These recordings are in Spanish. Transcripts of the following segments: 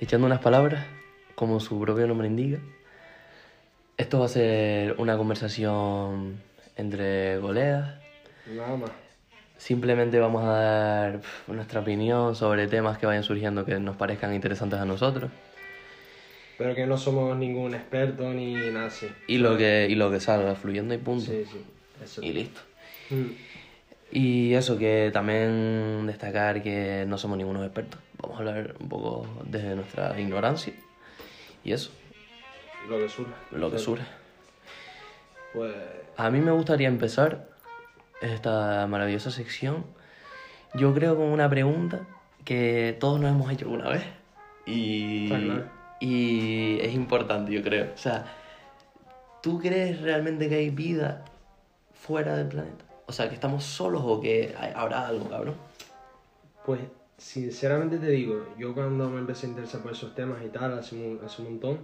echando unas palabras, como su propio nombre indica. Esto va a ser una conversación entre colegas. Nada más. Simplemente vamos a dar nuestra opinión sobre temas que vayan surgiendo que nos parezcan interesantes a nosotros. Pero que no somos ningún experto ni nada así. Y lo que, y lo que salga fluyendo y punto. Sí, sí. Eso. Y listo. Mm. Y eso, que también destacar que no somos ningunos expertos. Vamos a hablar un poco desde nuestra ignorancia. Y eso, Lo que surja. lo que surge. Pues. A mí me gustaría empezar esta maravillosa sección. Yo creo con una pregunta que todos nos hemos hecho alguna vez. Y, claro. y es importante, yo creo. O sea, ¿tú crees realmente que hay vida fuera del planeta? O sea, que estamos solos o que hay- habrá algo, cabrón. Pues, sinceramente te digo, yo cuando me empecé a interesar por esos temas y tal, hace un, hace un montón,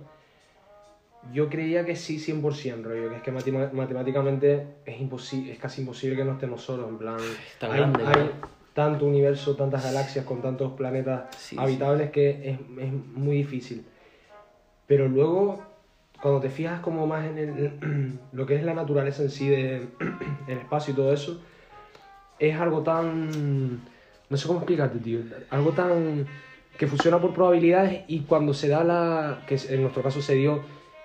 yo creía que sí 100%, rollo, que es que matem- matemáticamente es, es casi imposible que no estemos solos, en plan, hay, grande, hay tanto universo, tantas galaxias con tantos planetas Sí, habitables que es, es muy difícil. Pero luego, cuando te fijas como más en el- lo que es la naturaleza en sí del espacio y todo eso, es algo tan... No sé cómo explicarte, tío. Algo tan... que funciona por probabilidades y cuando se da la... que en nuestro caso se dio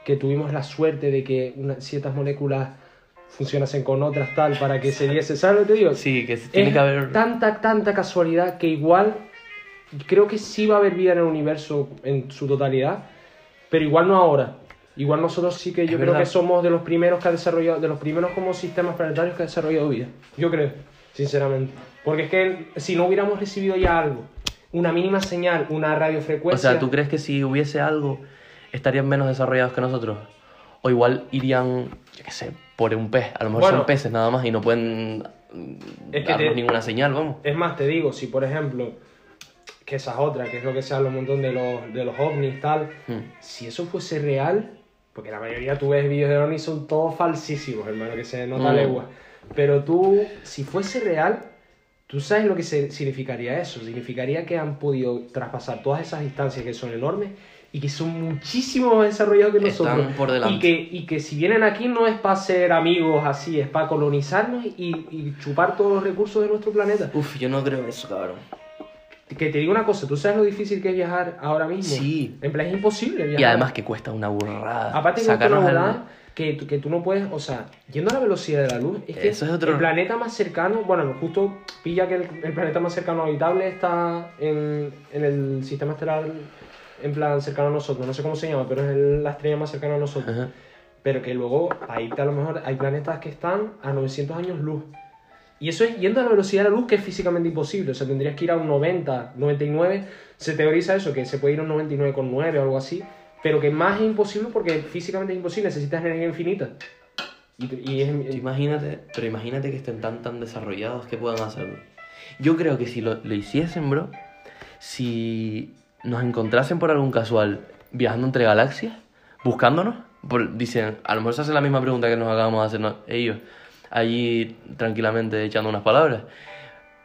que tuvimos la suerte de que una- ciertas moléculas funcionasen con otras tal para que se diese... ¿Sabes lo que te digo? Sí, que tiene es que haber... tanta, tanta casualidad que igual creo que sí va a haber vida en el universo en su totalidad, pero igual no ahora. Igual nosotros sí que yo Es creo verdad. que somos de los primeros que ha desarrollado, de los primeros como sistemas planetarios que ha desarrollado vida. Yo creo, sinceramente. Porque es que si no hubiéramos recibido ya algo, una mínima señal, una O radiofrecuencia... sea, ¿tú crees que si hubiese algo estarían menos desarrollados que nosotros? O igual irían, yo qué sé, por un pez. A lo mejor Bueno. son peces nada más y no pueden Es que darnos te- ninguna señal, vamos. Es más, te digo, si por ejemplo, que esa es otra, que es lo que se habla un montón de los, de los ovnis tal, Hmm. si eso fuese real, porque la mayoría tú ves vídeos de ovnis son todos falsísimos, hermano, que se nota Mm. legua. Pero tú, si fuese real, tú sabes lo que significaría eso. Significaría que han podido traspasar todas esas distancias que son enormes y que son muchísimo más desarrollados que Están nosotros. por delante. Y que, y que si vienen aquí no es para ser amigos así, es para colonizarnos y, y chupar todos los recursos de nuestro planeta. Uf, yo no creo eso, cabrón. Que te digo una cosa, ¿tú sabes lo difícil que es viajar ahora mismo? Sí. En plan, es imposible viajar. Y además que cuesta una burrada. Aparte que una sacarnos al- burrada que, tú- que tú no puedes, o sea, yendo a la velocidad de la luz, es que Eso es otro- el planeta más cercano, bueno, justo pilla que el, el planeta más cercano habitable está en, en el sistema estelar, en plan cercano a nosotros, no sé cómo se llama, pero es el- la estrella más cercana a nosotros. Ajá. Pero que luego, irte a lo mejor, hay planetas que están a 900 años luz. Y eso es yendo a la velocidad de la luz, que es físicamente imposible. O sea, tendrías que ir a un 90, 99. Se teoriza eso, que se puede ir a un 99,9 o algo así. Pero que más es imposible porque físicamente es imposible. Necesitas energía infinita. Imagínate, pero imagínate que estén tan tan desarrollados que puedan hacerlo. Yo creo que si lo, lo hiciesen, bro, si nos encontrasen por algún casual viajando entre galaxias, buscándonos, por- dicen, a lo mejor se hace la misma pregunta que nos acabamos de hacer ellos, allí tranquilamente echando unas palabras.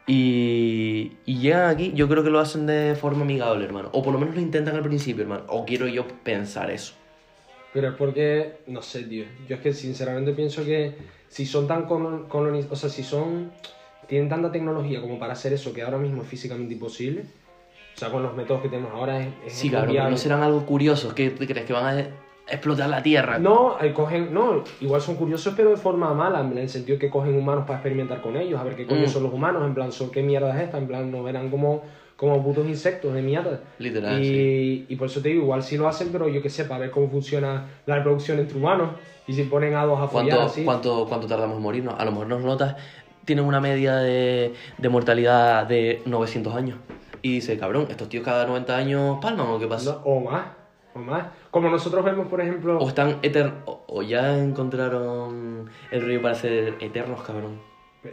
Y, y llegan aquí, yo creo que lo hacen de forma amigable, hermano. O por lo menos lo intentan al principio, hermano. O quiero yo pensar eso. Pero es porque, no sé, tío. Yo es que sinceramente pienso que si son tan colonizados, o sea, si son, tienen tanta tecnología como para hacer eso que ahora mismo es físicamente imposible, o sea, con los métodos que tenemos ahora es, es Sí, inviable. no serán algo curiosos. ¿Qué crees? ¿Que van a explotar la Tierra? No, eh, cogen, no, igual son curiosos, pero de forma mala, en el sentido que cogen humanos para experimentar con ellos, a ver qué coño Mm. son los humanos, en plan, son, ¿qué mierda es esta? En plan, nos verán como, como putos insectos de mierda. Literal, y, sí. y por eso te digo, igual sí lo hacen, pero yo que sé, para ver cómo funciona la reproducción entre humanos, y si ponen a dos a follar ¿Cuánto, así. cuánto, ¿Cuánto tardamos en morirnos? A lo mejor nos notas, tienen una media de, de mortalidad de 900 años. Y dice, cabrón, ¿estos tíos cada 90 años palman o qué pasa? No, o más, o más. Como nosotros vemos, por ejemplo... O están eternos, o, ya encontraron el rollo para ser eternos, cabrón.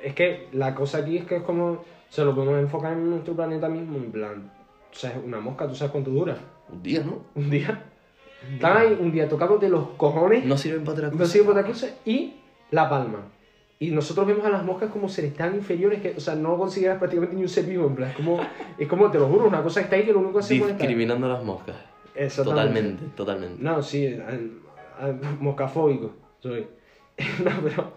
Es que la cosa aquí es que es como... Se lo podemos enfocar en nuestro planeta mismo, en plan... O sea, una mosca, ¿tú sabes cuánto dura? Un día, ¿no? Un día. Están ahí un día tocándote los cojones, No sirven para otra no cosa. sirve para otra cosa, y La Palma. Y nosotros vemos a las moscas como seres tan inferiores que, o sea, no consideras prácticamente ni un ser vivo, en plan, es como, es como, te lo juro, una cosa que está ahí que lo único que hace. Discriminando a las moscas. Totalmente, totalmente. No, sí, al- al- moscafóbico soy. no, pero,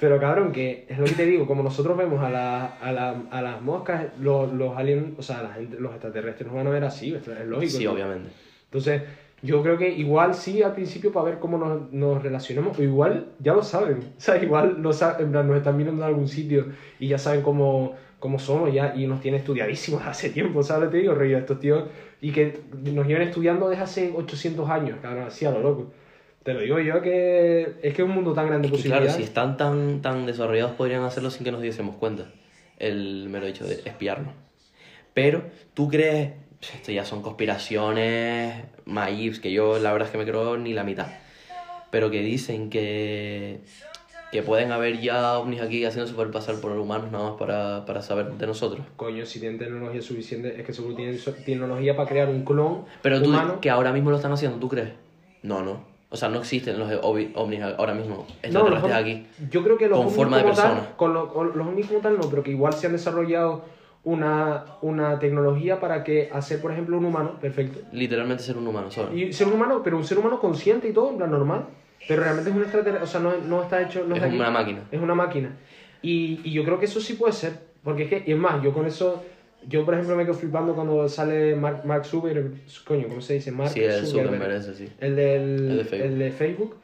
pero cabrón, que es lo que te digo, como nosotros vemos a, la, a, la, a las moscas, los, los aliens, o sea, la gente, los extraterrestres nos van a ver así, es lógico. Sí, ¿no? obviamente. Entonces, yo creo que igual sí al principio para ver cómo nos, nos relacionamos, o igual ya lo saben, o sea, igual lo sa- en plan, nos están mirando en algún sitio y ya saben cómo, cómo somos ya y nos tienen estudiadísimos hace tiempo, ¿sabes te digo, rollo? Estos tíos, y que nos llevan estudiando desde hace 800 años, cabrón, así a lo loco. Te lo digo yo que es que es un mundo tan grande de Es que, claro, si están tan, tan desarrollados podrían hacerlo sin que nos diésemos cuenta. El mero hecho de espiarnos. Pero, ¿tú crees? Esto ya son conspiraciones, maíz, que yo la verdad es que me creo ni la mitad. Pero que dicen que, que pueden haber ya ovnis aquí haciéndose por pasar por humanos nada más para, para saber de nosotros. Coño, si tienen tecnología suficiente, es que seguro tienen tecnología para crear un clon Pero tú, humano. que ahora mismo lo están haciendo, ¿tú crees? No, no. O sea, no existen los ovnis ahora mismo. No, los Extraterrestres ovnis- aquí. Yo creo que los Con forma de tal- persona. con lo- con los ovnis como tal no, pero que igual se han desarrollado una, una tecnología para que hacer, por ejemplo, un humano, perfecto. Literalmente ser un humano solo. Y ser un humano, pero un ser humano consciente y todo, en plan normal. Pero realmente es un extraterrestre, o sea, no, no está hecho... No Es aquí. una máquina. Es una máquina. Y, y yo creo que eso sí puede ser. Porque es que, y es más, yo con eso... Yo, por ejemplo, me quedo flipando cuando sale Mark, Mark Zuckerberg, coño, ¿cómo se dice? Mark Sí, el Zuckerberg ese, sí. el, del, El de Facebook. el de Facebook.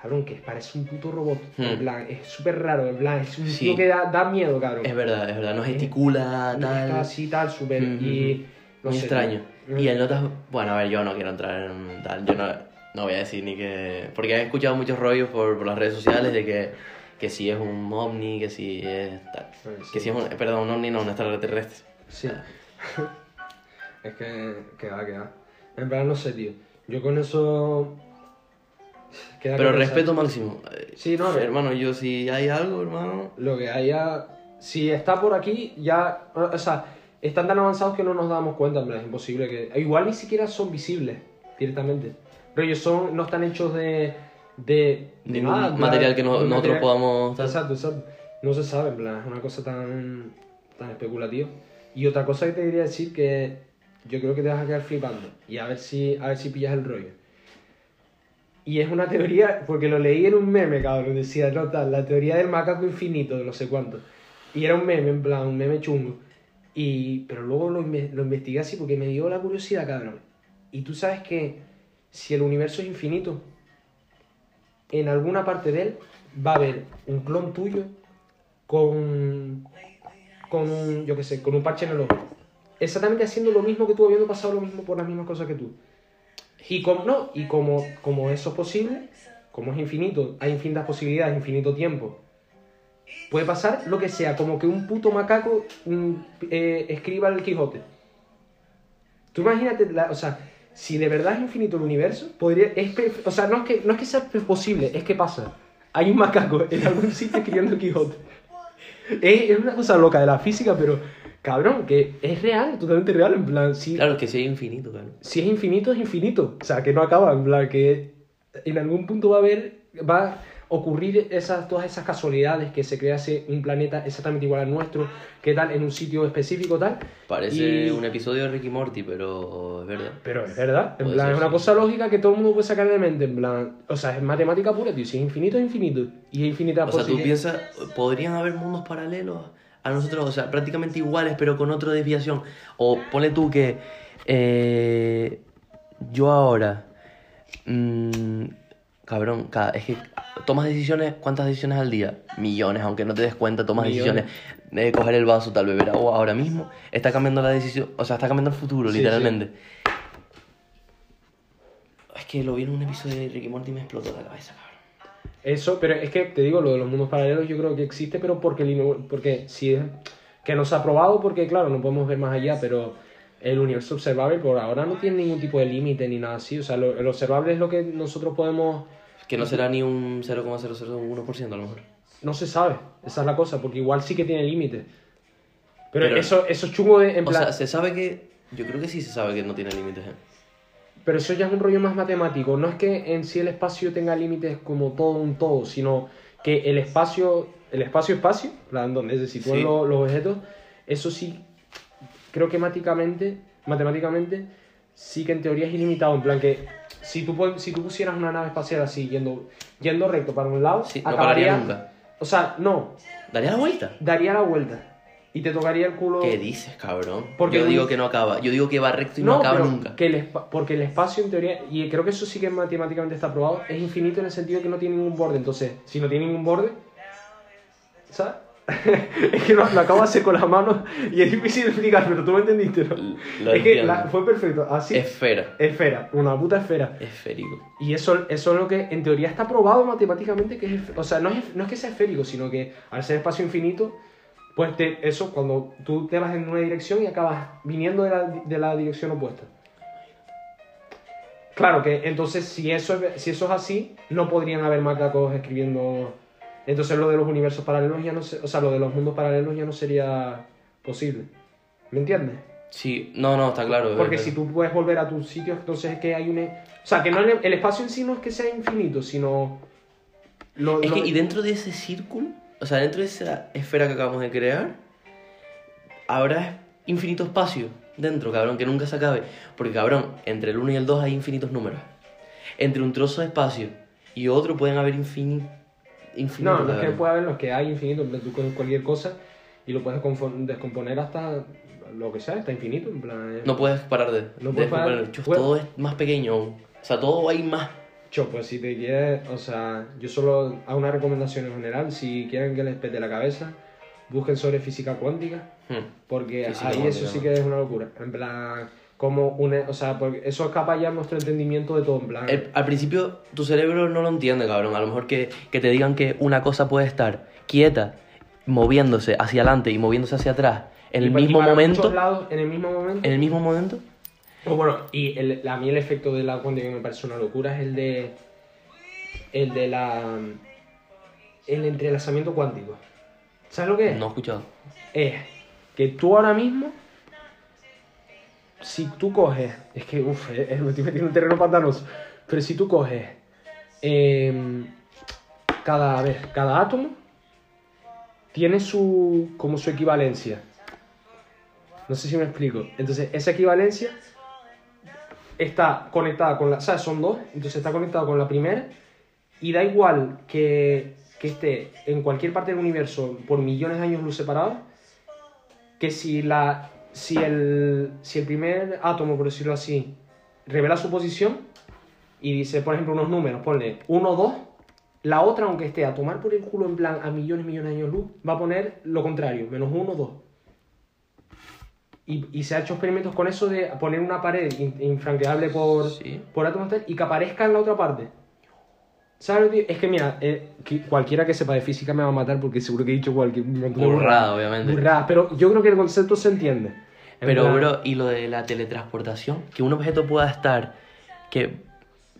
Cabrón, que parece un puto robot. Hmm. En plan, es súper raro, en plan, es un Sí. tío que da, da miedo, cabrón. Es verdad, es verdad. No gesticula, No está tal. así, tal, súper. Mm, y. No Muy sé, extraño. ¿no? Y en notas. Bueno, a ver, yo no quiero entrar en tal. Yo no, no voy a decir ni que. Porque he escuchado muchos rollos por, por las redes sociales de que, que si es un ovni, que si es tal. Sí. Que si es un. Perdón, un ovni, no, un extraterrestre. Sí. es que. Que va, que va. En plan, no sé, tío. Yo con eso. queda que Pero respeto máximo. Eh, Sí, no, Hermano, yo si hay algo, hermano. Lo que haya. Si está por aquí, ya. O sea, están tan avanzados que no nos damos cuenta, en plan, es imposible que. Igual ni siquiera son visibles directamente. Pero ellos son, no están hechos de. de. de Ningún nada, en plan, material que no- nosotros material- podamos-. Exacto, exacto. No se sabe, en plan, es una cosa tan. tan especulativa. Y otra cosa que te quería decir que yo creo que te vas a quedar flipando. Y a ver si, a ver si pillas el rollo. Y es una teoría, porque lo leí en un meme, cabrón, decía, no tal, la teoría del macaco infinito, de no sé cuánto. Y era un meme, en plan, un meme chungo. Y, pero luego lo, lo investigué así porque me dio la curiosidad, cabrón. Y tú sabes que si el universo es infinito, en alguna parte de él va a haber un clon tuyo con, con un, yo qué sé, con un parche en el ojo. Exactamente haciendo lo mismo que tú, habiendo pasado lo mismo por las mismas cosas que tú. Y como, no, y como, como eso es posible, como es infinito, hay infinitas posibilidades, infinito tiempo, puede pasar lo que sea, como que un puto macaco mm, eh, escriba el Quijote. Tú imagínate, la- o sea, si de verdad es infinito el universo, podría, es, o sea, no es, que, no es que sea posible, es que pasa. Hay un macaco en algún sitio escribiendo Quijote. Es, es una cosa loca de la física, pero cabrón, que es real, totalmente real, en plan, sí, Claro, que si hay infinito, claro. si es infinito, es infinito. O sea, que no acaba, en plan, que en algún punto va a haber, va ocurrir esas, todas esas casualidades que se crease un planeta exactamente igual al nuestro, que tal, en un sitio específico tal. Parece Y- un episodio de Ricky Morty, pero es verdad. Pero es verdad, en plan, es una sí. cosa lógica que todo el mundo puede sacar de mente, en plan, o sea, es matemática pura, tío, si es infinito, es infinito. Y es infinita O sea, tú piensas, podrían haber mundos paralelos a nosotros, o sea, prácticamente iguales, pero con otra desviación. O ponle tú que eh, yo ahora, mm, cabrón, cada- es que tomas decisiones, ¿cuántas decisiones al día? Millones, aunque no te des cuenta, tomas Millones. decisiones de coger el vaso, tal, beber agua ahora mismo, está cambiando la decisión, o sea, está cambiando el futuro, Sí, literalmente. Es que lo vi en un episodio de Ricky Morty y me explotó la cabeza, cabrón. Eso, pero es que te digo, lo de los mundos paralelos yo creo que existe, pero porque, porque si es que no se ha probado, porque claro, no podemos ver más allá, pero el universo observable por ahora no tiene ningún tipo de límite ni nada así. O sea, lo, el observable es lo que nosotros podemos. Que no será ni un 0,001% a lo mejor. No se sabe, esa es la cosa, porque igual sí que tiene límite. Pero, Pero- eso, eso es chungo de. En O sea, se sabe que. Yo creo que sí se sabe que no tiene límites. ¿eh? Pero eso ya es un rollo más matemático. No es que en sí el espacio tenga límites como todo un todo, sino que el espacio el espacio-espacio, donde se sitúan Sí. los, los objetos, eso sí, creo que matemáticamente, matemáticamente, sí que en teoría es ilimitado. En plan que si tú, si tú pusieras una nave espacial así, yendo, yendo recto para un lado, Sí, no pararía nunca. O sea, no, ¿Daría la vuelta? daría la vuelta. Y te tocaría el culo. ¿Qué dices, cabrón? Porque Yo digo que no acaba. Yo digo que va recto y no, acaba nunca. Que el espa- porque el espacio en teoría, y creo que eso sí que matemáticamente está probado, es infinito en el sentido de que no tiene ningún borde. Entonces, si no tiene ningún borde, ¿sabes? es que lo, lo acabo de hacer con las manos y es difícil explicar, pero tú me entendiste, ¿no? Lo es que la- fue perfecto. Así, Esfera. esfera, una puta esfera. Esférico. Y eso, eso es lo que en teoría está probado matemáticamente que es... O sea, no es, no es que sea esférico, sino que al ser espacio infinito, pues te- eso, cuando tú te vas en una dirección y acabas viniendo de la, de la dirección opuesta. Claro que entonces si eso, es, si eso es así, no podrían haber macacos escribiendo... Entonces lo de los universos paralelos ya no se, O sea, lo de los mundos paralelos ya no sería posible. ¿Me entiendes? Sí, no, no, está claro. Porque si tú puedes volver a tus sitios, entonces es que hay un... O sea, que no el, el espacio en sí no es que sea infinito, sino... Lo, Es lo- que, y dentro de ese círculo, o sea, dentro de esa esfera que acabamos de crear, habrá infinito espacio dentro, cabrón, que nunca se acabe. Porque, cabrón, entre el 1 y el 2 hay infinitos números. Entre un trozo de espacio y otro pueden haber infini- No, no es que pueda haber los que hay infinito, tú coges cualquier cosa y lo puedes descomponer hasta lo que sea, hasta infinito, en plan... eh. No puedes parar de, No de puedes parar. Bueno. Todo es más pequeño. O sea, todo hay más. Cho, pues si te quieres, o sea, yo solo hago una recomendación en general, si quieren que les pete la cabeza, busquen sobre física cuántica, Hmm. porque Física ahí cuántica, eso sí que es una locura, en plan, como una, o sea, porque eso escapa ya nuestro entendimiento de todo, en plan... El- al principio tu cerebro no lo entiende, cabrón. A lo mejor que, que te digan que una cosa puede estar quieta, moviéndose hacia adelante y moviéndose hacia atrás en el y mismo momento. lados, en el mismo momento. En el mismo momento. O bueno, y el- a mí el efecto de la cuántica que me parece una locura es el de. El de la. El entrelazamiento cuántico. ¿Sabes lo que es? No he escuchado. Es que tú ahora mismo. Si tú coges. Es que, uff, me estoy metiendo en terreno pantanoso. Pero si tú coges. em, cada, a ver, cada átomo tiene su. como su equivalencia. No sé si me explico. Entonces, esa equivalencia está conectada con la. O son dos, entonces está conectado con la primera. Y da igual que, que esté en cualquier parte del universo por millones de años luz separados, que si, la, si, el, si el primer átomo, por decirlo así, revela su posición y dice, por ejemplo, unos números, ponle 1, 2, la otra, aunque esté a tomar por el culo en plan a millones, millones de años luz, va a poner lo contrario, menos 1, 2. Y, y se ha hecho experimentos con eso de poner una pared in- infranqueable por, Sí. por átomos y que aparezca en la otra parte. ¿Sabes? digo? Es que mira, eh, que cualquiera que sepa de física me va a matar porque seguro que he dicho cualquier Burrada, obviamente. burradas, pero yo creo que el concepto se entiende. En Pero, plan, bro, y lo de la teletransportación, que un objeto pueda estar, que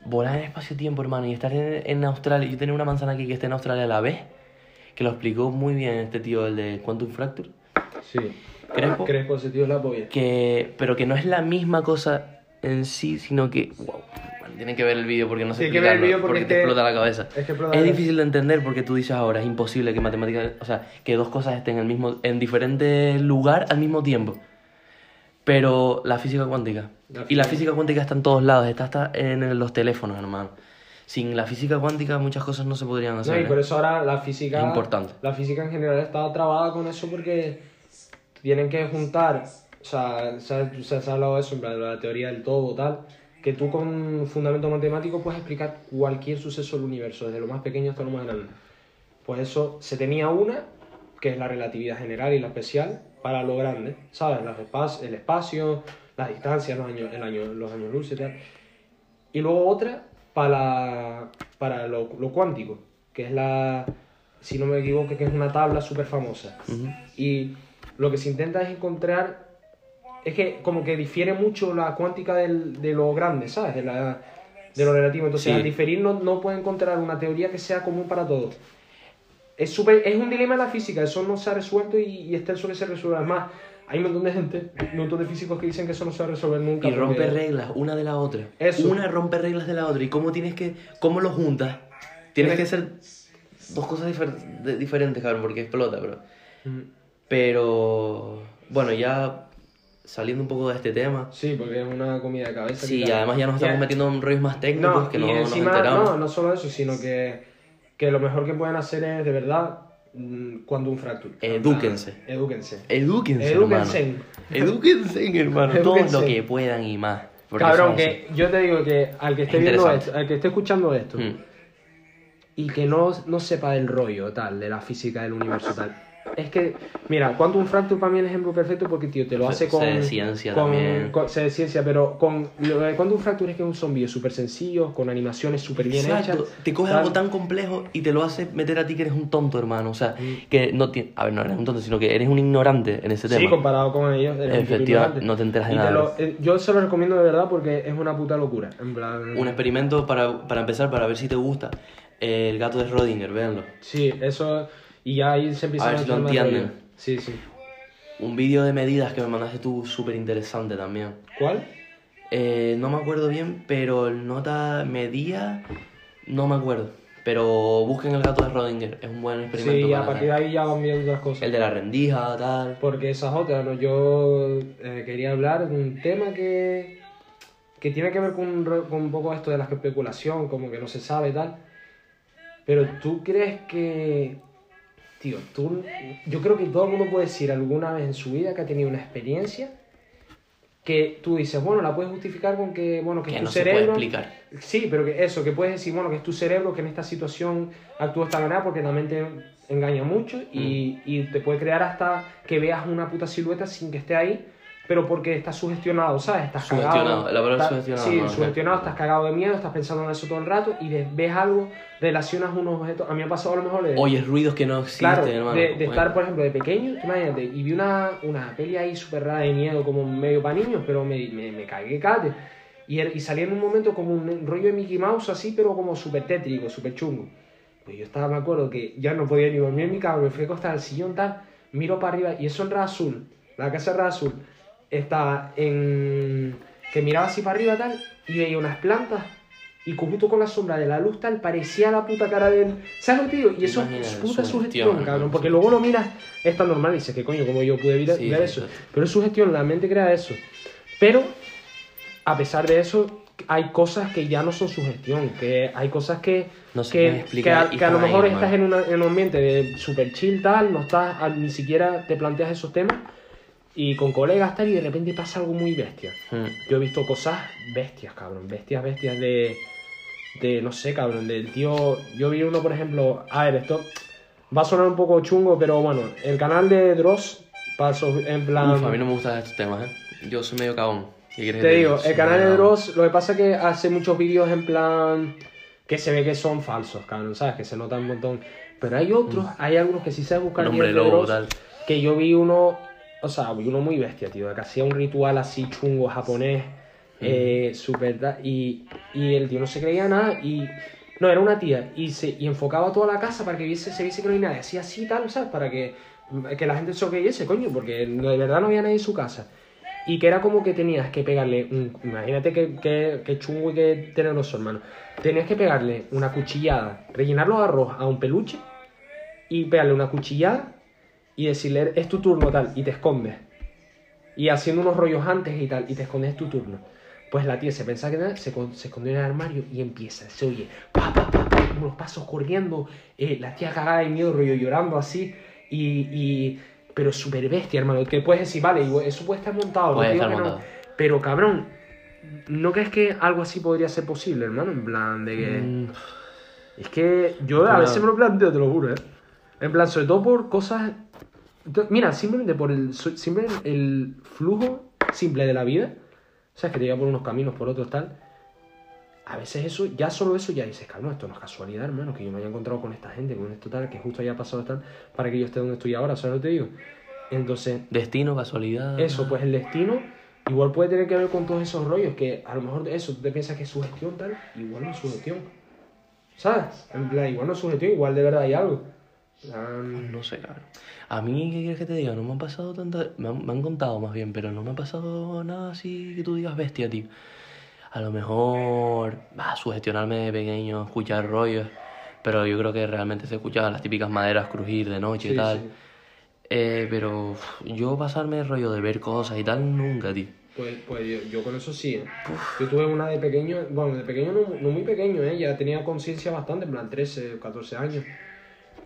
volar en espacio-tiempo, hermano, y estar en, en Australia, yo tenía una manzana aquí que está en Australia a la vez, que lo explicó muy bien este tío, el de Quantum Fracture, Sí. Crespo. Crespo, ese tío es la polla. que, pero que no es la misma cosa en sí, sino que, wow, bueno, tienen que ver el vídeo porque no sé Tienen que ver el explicarlo, porque porque, te explota la cabeza. es que Es difícil de entender porque tú dices ahora, es imposible que matemáticas, o sea, que dos cosas estén en, el mismo, en diferente lugar al mismo tiempo. Pero la física cuántica. La y la física- cuántica está en todos lados, está hasta en los teléfonos, hermano. Sin la física cuántica muchas cosas no se podrían hacer. No, y ¿eh? por eso ahora la física. Es importante. La física en general está trabada con eso porque tienen que juntar. O sea, se ha, se ha hablado de eso, en plan, de la teoría del todo, tal. Que tú con fundamento matemático puedes explicar cualquier suceso del universo, desde lo más pequeño hasta lo más grande. Pues eso, se tenía una, que es la relatividad general y la especial, para lo grande, ¿sabes? Los el espacio, las distancias, los años, el año, los años luz y tal. Y luego otra para, para lo, lo cuántico, que es la, si no me equivoco, que es una tabla súper famosa. Ujú. Y lo que se intenta es encontrar, es que como que difiere mucho la cuántica del- de lo grande, ¿sabes? De, la, de lo relativo. Entonces, Sí. al diferir no, no puede encontrar una teoría que sea común para todos. Es, súper- es un dilema de la física, eso no se ha resuelto y, y está eso que se resuelve. Además, hay un montón de gente, un montón de físicos que dicen que eso no se va a resolver nunca. Y rompe porque- reglas una de la otra. Eso. Una rompe reglas de la otra. ¿Y cómo tienes que, cómo lo juntas? Tienes que ser dos cosas difer- diferentes, cabrón, porque explota, bro. Mm. Pero, bueno, ya saliendo un poco de este tema. Sí, porque es una comida de cabeza. Sí, además ya nos estamos Ya- metiendo en rollos más técnicos No, que no nos encima, enteramos. no, no solo eso, sino que, que lo mejor que pueden hacer es, de verdad, mm, cuando un fracture. Edúquense. Edúquense. Edúquense, Edúquense. hermano. Edúquense, hermano. Todo lo que puedan y más. Cabrón, que yo te digo que al que esté Es viendo esto, al que esté escuchando esto. Mm. y que no, no sepa del rollo, tal, de la física del universo, tal. Es que, mira, Quantum Fracture para mí es el ejemplo perfecto porque, tío, te lo Se- hace con... sé de ciencia con, también. con- sé de ciencia, pero con... Lo de Quantum Fracture es que es un zombie súper sencillo, con animaciones súper bien Exacto. hechas. Te coge tal. algo tan complejo y te lo hace meter a ti que eres un tonto, hermano. O sea, Mm. que no tienes. A ver, no eres un tonto, sino que eres un ignorante en ese Sí, tema. comparado con ellos. Efectivamente, no te enteras de Y nada. lo- eh, yo se lo recomiendo de verdad porque es una puta locura. En plan... Un experimento para, para empezar, para ver si te gusta. El gato de Schrödinger, véanlo. Sí, eso... Y ya ahí se empieza A ver si lo entienden. Sí, sí. Un vídeo de medidas que me mandaste tú súper interesante también. ¿Cuál? Eh, no me acuerdo bien, pero el nota medía. No me acuerdo. Pero busquen el gato de Schrödinger. Es un buen experimento. Sí, a para partir de ahí ya van viendo otras cosas. El de la rendija, tal. Porque esa es otra, ¿no? Yo eh, quería hablar de un tema que, que tiene que ver con, con un poco esto de la especulación, como que no se sabe y tal. Pero tú crees que... Tío, tú... Yo creo que todo el mundo puede decir alguna vez en su vida que ha tenido una experiencia que tú dices, bueno, la puedes justificar con que, bueno, que, Que es tu no se puede cerebro... explicar. Sí, pero que eso, que puedes decir, bueno, que es tu cerebro que en esta situación actúa esta manera porque la mente engaña mucho y, Mm. y te puede crear hasta que veas una puta silueta sin que esté ahí, pero porque estás sugestionado, ¿sabes? Estás Sugestionado, cagado. la palabra estás- sugestionado, Sí, no, sugestionado, estás cagado de miedo, estás pensando en eso todo el rato y ves algo, relacionas unos objetos. A mí me ha pasado a lo mejor de. Oyes ruidos que no existen, Claro, hermano. de, de Bueno. estar, por ejemplo, de pequeño, imagínate, y vi una, una peli ahí súper rara de miedo, como medio para niños, pero me, me, me cagué cate. Y, er- y salía en un momento como un rollo de Mickey Mouse así, pero como súper tétrico, súper chungo. Pues yo estaba, me acuerdo que ya no podía ni dormir en mi cama, me fui a acostar al sillón tal, miro para arriba y eso en Azul, la casa Red Azul, estaba en... que miraba así para arriba tal, y veía unas plantas, y justo con la sombra de la luz tal, parecía la puta cara del... ¿Sabes lo que te digo? Y eso Imagina, es puta sugestión, sugestión, cabrón, porque luego lo miras, está normal, y dices, ¿qué coño? ¿Cómo yo pude ver, Sí, ver sí, eso? Pero es sugestión, la mente crea eso. Pero, a pesar de eso, hay cosas que ya no son sugestión, que hay cosas que, No se que, explicar que a, que a lo ahí, mejor hermano. estás en, una- en un ambiente de super chill tal, no estás, a- ni siquiera te planteas esos temas, y con colegas tal, y de repente pasa algo muy bestia. Mm. Yo he visto cosas bestias, cabrón, bestias, bestias de, de no sé, cabrón, del tío, yo vi uno, por ejemplo, a ver, esto va a sonar un poco chungo, pero bueno, el canal de Dross, paso en plan... Uf, a mí no me gustan estos temas, ¿eh? Yo soy medio cagón. ¿Qué quieres Te digo, el canal de. Dross, lo que pasa es que hace muchos vídeos en plan que se ve que son falsos, cabrón, ¿sabes? Que se nota un montón. Pero hay otros, hay algunos que sí sabes buscar Nombre lobo, tal. que yo vi uno, o sea, uno muy bestia, tío, que hacía un ritual así chungo japonés, eh, súper ta- y, y el tío no se creía nada y... No, era una tía y, se, y enfocaba toda la casa para que viese, se viese que no hay nadie, hacía así tal, ¿sabes? Para que, que la gente se creyese, coño, porque de verdad no había nadie en su casa. Y que era como que tenías que pegarle un... Imagínate que, que, que chungo y que tenebroso, hermano. Tenías que pegarle una cuchillada, rellenarlo de arroz a un peluche y pegarle una cuchillada y decirle, es tu turno tal, y te escondes. Y haciendo unos rollos antes y tal, y te escondes es tu turno. Pues la tía se pensaba que nada, se, se escondió en el armario y empieza, se oye, pa, pa, pa, pa, como los pasos corriendo, eh, la tía cagada de miedo, rollo llorando así, y, y pero súper bestia, hermano, que puedes decir, vale, eso puede estar montado, no Puede estar no, montado. pero cabrón, ¿no crees que algo así podría ser posible, hermano? En plan, de que... Mm, Es que yo a veces me lo planteo, te lo juro, ¿eh? En plan, sobre todo por cosas... Mira, simplemente por el, simple el flujo simple de la vida, ¿sabes? Que te lleva por unos caminos, por otros, tal. A veces eso, ya solo eso, ya dices, cabrón, esto no es casualidad, hermano, que yo me haya encontrado con esta gente, con esto tal, que justo haya pasado tal, para que yo esté donde estoy ahora, ¿sabes lo que te digo? Entonces, Destino, casualidad. eso, pues el destino igual puede tener que ver con todos esos rollos, que a lo mejor eso, tú te piensas que es sugestión tal, igual no es sugestión. ¿Sabes? En plan, igual no es sugestión, igual de verdad hay algo. Plan, No sé, cabrón. A mí, ¿qué quieres que te diga? No me han pasado tantas... Me han, me han contado más bien, pero no me ha pasado nada así que tú digas bestia, tío. A lo mejor... Va, sugestionarme de pequeño, escuchar rollos. pero yo creo que realmente se escuchaban las típicas maderas crujir de noche Sí, y tal. sí. Eh, pero uf, yo pasarme el rollo de ver cosas y tal, nunca, tío. Pues, pues yo, yo con eso sí. ¿eh? Yo tuve una de pequeño, bueno, de pequeño no, no muy pequeño, ¿eh? ya tenía conciencia bastante, en plan 13, 14 años.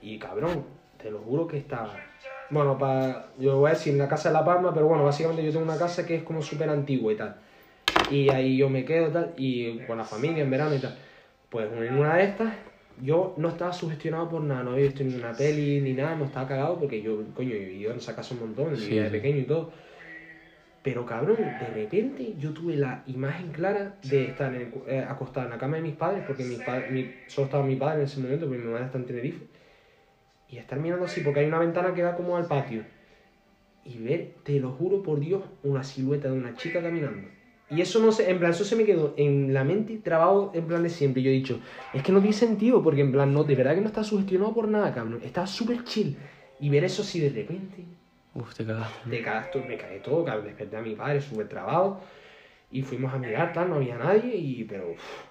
Y cabrón, te lo juro que estaba. Bueno, para, yo voy a decir en la casa de La Palma, pero bueno, básicamente yo tengo una casa que es como súper antigua y tal. Y ahí yo me quedo tal, y con la familia en verano y tal. Pues en una de estas, yo no estaba sugestionado por nada, no había visto ninguna peli ni nada, no estaba cagado porque yo, coño, yo vivido en esa casa un montón, Sí, de pequeño y todo. Pero cabrón, de repente yo tuve la imagen clara de estar en el eh, acostado en la cama de mis padres, porque mis pa- mi- solo estaba mi padre en ese momento, porque mi madre está en Tenerife, y estar mirando así, porque hay una ventana que da como al patio, y ver, te lo juro por Dios, una silueta de una chica caminando. Y eso no sé, en plan, eso se me quedó en la mente trabado en plan de siempre. Y yo he dicho, es que no tiene sentido, porque en plan, no, de verdad que no está sugestionado por nada, cabrón. Está súper chill. Y ver eso así de repente, Uf, te cagaste. te cagas todo, me cagué todo, cabrón. Desperté a mi padre súper trabado. Y fuimos a mirar, tal, no había nadie, y pero. uf.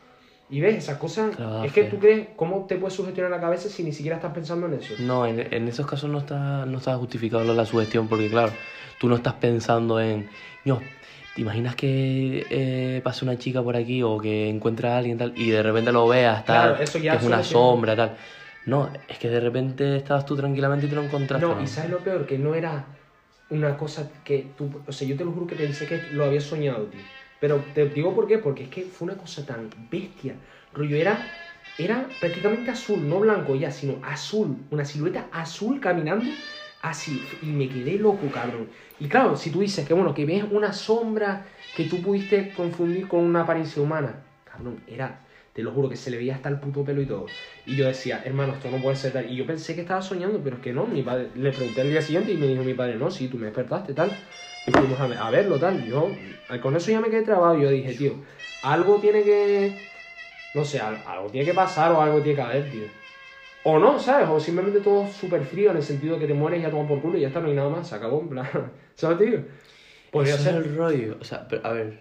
Y ves, esas cosas. Trabaje. Es que tú crees, ¿cómo te puedes sugestionar la cabeza si ni siquiera estás pensando en eso? No, en, en esos casos no está, no está justificado la sugestión porque, claro, tú no estás pensando en, no, ¿te imaginas que eh, pase una chica por aquí o que encuentra a alguien tal y de repente lo veas tal, Claro, eso ya que es una sombra tal? No, es que de repente estabas tú tranquilamente y te lo encontraste. No, ¿no? y sabes lo peor, que no era una cosa que tú. O sea, yo te lo juro que pensé que lo había soñado, tío. Pero te digo por qué, porque es que fue una cosa tan bestia. Rollo, era, era prácticamente azul, no blanco ya, sino azul. Una silueta azul caminando así. Y me quedé loco, cabrón. Y claro, si tú dices que bueno, que ves una sombra que tú pudiste confundir con una apariencia humana, cabrón, era. Te lo juro que se le veía hasta el puto pelo y todo. Y yo decía, hermano, esto no puede ser tal. Y yo pensé que estaba soñando, pero es que no. Mi padre, le pregunté al día siguiente y me dijo mi padre, no, sí, tú me despertaste, tal. Y fuimos a, ver- a verlo, tal. Yo, con eso ya me quedé trabado. Yo dije, tío, algo tiene que. No sé, al- algo tiene que pasar o algo tiene que haber, tío. O no, ¿sabes? O simplemente todo súper frío en el sentido de que te mueres y ya tomas por culo y ya está, no hay nada más, se acabó, en plan. ¿Sabes, tío? Podría ser. es el rollo. O sea, pero, a ver,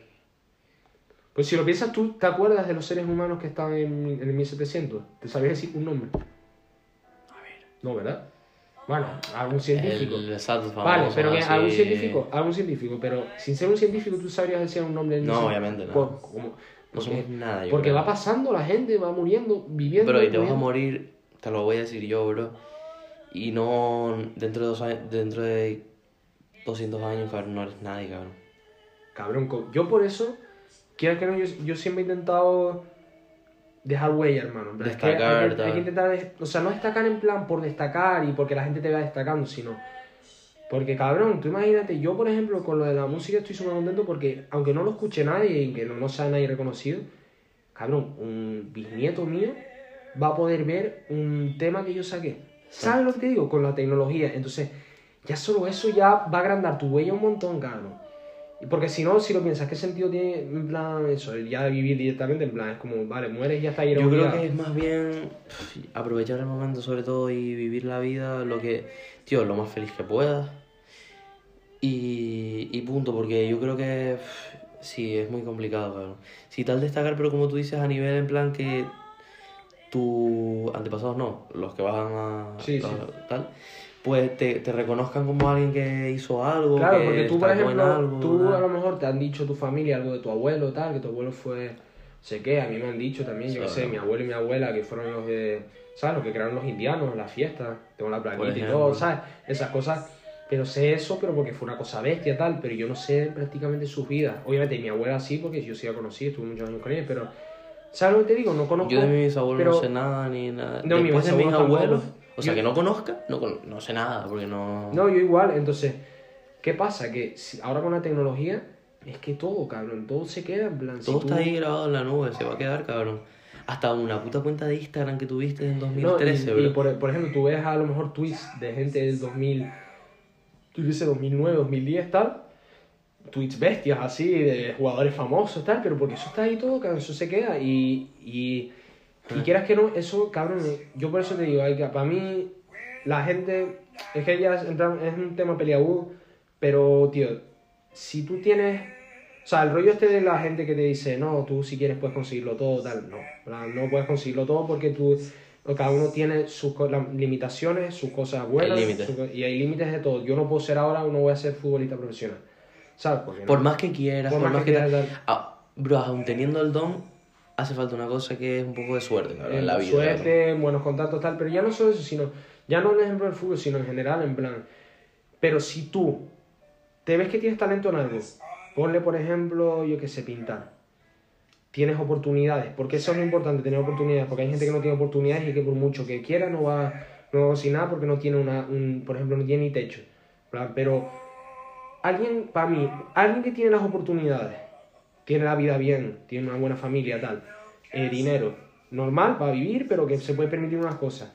Pues si lo piensas, ¿tú te acuerdas de los seres humanos que estaban en, en el 1700? ¿Te sabías decir un nombre? a ver, No, ¿verdad? Bueno, algún científico. el salto famoso, Vale, pero que algún científico, algún científico, pero sin ser un científico tú sabrías decir un nombre. No, Ni- obviamente no. Por- como- No porque somos nada, yo porque creo. va pasando la gente, va muriendo, viviendo. Pero y te vas a morir, te lo voy a decir yo, bro. Y no dentro de dos años, dentro de 200 años, cabrón, no eres nadie, cabrón. Cabrón, yo por eso, quieras que no, yo, yo siempre he intentado dejar huella, hermano. Destacar, hay, que, hay que intentar, o sea, no destacar en plan por destacar y porque la gente te vea destacando, sino porque, cabrón, tú imagínate, yo por ejemplo con lo de la música estoy súper contento porque aunque no lo escuche nadie y que no, no sea nadie reconocido, cabrón, un bisnieto mío va a poder ver un tema que yo saqué. ¿Sabes lo que te digo? Con la tecnología. Entonces, ya solo eso ya va a agrandar tu huella un montón, cabrón. Porque si no, si lo piensas, ¿qué sentido tiene, en plan, eso, el ya vivir directamente? En plan, es como, vale, mueres y ya está. eres Yo creo que es más bien aprovechar el momento sobre todo y vivir la vida lo que, tío, lo más feliz que puedas. Y, y punto, porque yo creo que sí, es muy complicado, cabrón. Si tal destacar, pero como tú dices, a nivel en plan que tus antepasados no, los que van a Sí, los- sí. tal, pues te, te reconozcan como alguien que hizo algo, Claro, que porque tú, por ejemplo, algo, tú tal. a lo mejor te han dicho tu familia algo de tu abuelo, tal, que tu abuelo fue, sé qué, a mí me han dicho también, yo qué sé, mi abuelo y mi abuela, que fueron los de, ¿sabes? Los que crearon los indianos, las fiestas, tengo la planita y todo, ¿sabes? Esas cosas, pero sé eso, pero porque fue una cosa bestia, tal, pero yo no sé prácticamente sus vidas. Obviamente mi abuela sí, porque yo sí la conocí, estuve muchos años con ella, pero, ¿sabes lo que te digo? No conozco... Yo de mis abuelos pero- no sé nada ni nada. No, mi Después de mis abuelos. O sea, Yo- que no conozca, no, con- no sé nada, porque no... No, yo igual, entonces, ¿qué pasa? Que si- ahora con la tecnología es que todo, cabrón, todo se queda en plan... si Todo tú- está ahí grabado en la nube, se va a quedar, cabrón. Hasta una puta cuenta de Instagram que tuviste en No, 2013, y, y bro. por, por ejemplo, tú ves a lo mejor tweets de gente del 2000, yo qué sé, 2009, 2010, tal, tweets bestias así, de jugadores famosos, tal, pero porque eso está ahí todo, cabrón, eso se queda y... y y quieras que no, eso, cabrón, yo por eso te digo, hay que, para mí, la gente, es que ya es, un tema peliagudo, pero, tío, si tú tienes, o sea, el rollo este de la gente que te dice, no, tú si quieres puedes conseguirlo todo, tal, no, no puedes conseguirlo todo porque tú cada uno tiene sus limitaciones, sus cosas buenas, Hay co- y hay límites de todo. Yo no puedo ser ahora, no voy a ser futbolista profesional, ¿sabes? Porque no. Por más que quieras, Por más más que que, quieras, te- tal. Ah, bro, aun teniendo el don, hace falta una cosa que es un poco de suerte, en la vida. suerte, buenos contactos, tal, pero ya no solo eso, sino, ya no un ejemplo del fútbol, sino en general, en plan, pero si tú te ves que tienes talento en algo, ponle por ejemplo, yo que sé, pintar, tienes oportunidades, porque eso es lo importante, tener oportunidades, porque hay gente que no tiene oportunidades y que por mucho que quiera no va, no va nada porque no tiene una, un, por ejemplo, no tiene ni techo, pero alguien, para mí, alguien que tiene las oportunidades, tiene la vida bien, tiene una buena familia, tal, eh, dinero, normal para vivir, pero que se puede permitir unas cosas.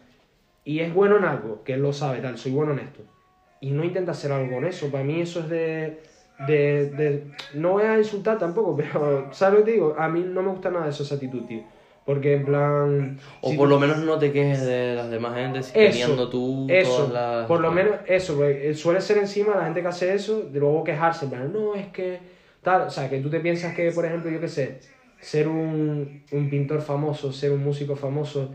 Y es bueno en algo, que él lo sabe, tal, soy bueno en esto. Y no intenta hacer algo con eso, para mí eso es de... de, de- no voy a insultar tampoco, pero ¿sabes lo que te digo? A mí no me gusta nada eso, esa actitud, tío. Porque en plan... O si por tú- lo menos no te quejes de las demás gente si eso, teniendo tú eso, todas las... por lo menos eso, porque suele ser encima la gente que hace eso, de luego quejarse, en plan, no, es que tal, o sea, que tú te piensas que, por ejemplo, yo qué sé, ser un, un pintor famoso, ser un músico famoso,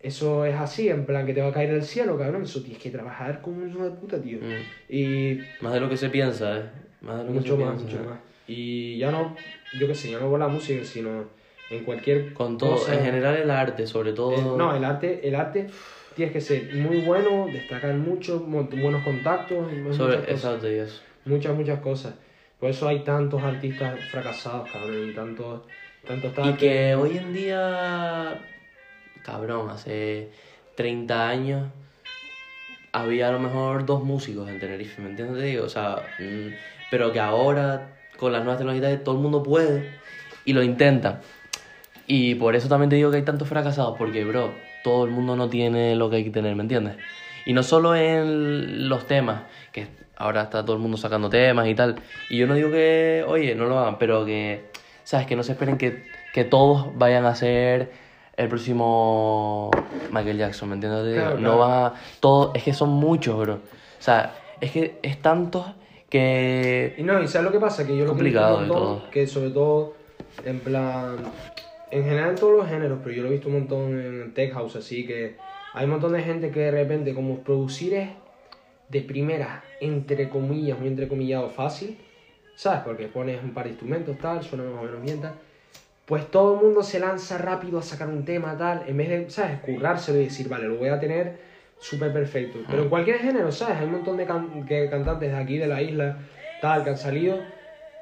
eso es así, en plan, que te va a caer del cielo, cabrón, eso tienes que trabajar como un hijo de puta, tío. Mm. Y Más de lo que se piensa, ¿eh? Más de lo que mucho se más, piensa. mucho más. Y ya no, yo qué sé, ya no por la música, sino en cualquier Con todo, cosa. en general el arte, sobre todo... Eh, no, el arte, el arte tienes que ser muy bueno, destacar mucho, buenos contactos, muchas, sobre, cosas, exacto, y eso. muchas, muchas cosas. Por eso hay tantos artistas fracasados, cabrón, y tantos, tantos Y que hoy en día, cabrón, hace 30 años había a lo mejor dos músicos en Tenerife, ¿me entiendes? Digo? O sea, mm, pero que ahora con las nuevas tecnologías todo el mundo puede y lo intenta. Y por eso también te digo que hay tantos fracasados, porque, bro, todo el mundo no tiene lo que hay que tener, ¿me entiendes? Y no solo en los temas, que ahora está todo el mundo sacando temas y tal. Y yo no digo que, oye, no lo hagan, pero que, ¿sabes? Que no se esperen que, que todos vayan a ser el próximo Michael Jackson, ¿me entiendes? Claro, No claro. van a... Todos, es que son muchos, bro. O sea, es que es tantos que... Y no, y ¿sabes lo que pasa? Que yo lo que he visto un montón, todo. que sobre todo, en plan, en general en todos los géneros, pero yo lo he visto un montón en Tech House, así que hay un montón de gente que de repente, como producir es de primera, entre comillas, muy entrecomillado, fácil, ¿sabes? Porque pones un par de instrumentos, tal, suena más o menos bien, tal. Pues todo el mundo se lanza rápido a sacar un tema, tal, en vez de, ¿sabes? Currárselo y decir, vale, lo voy a tener súper perfecto. Pero en cualquier género, ¿sabes? Hay un montón de, can- que cantantes de aquí, de la isla, tal, que han salido,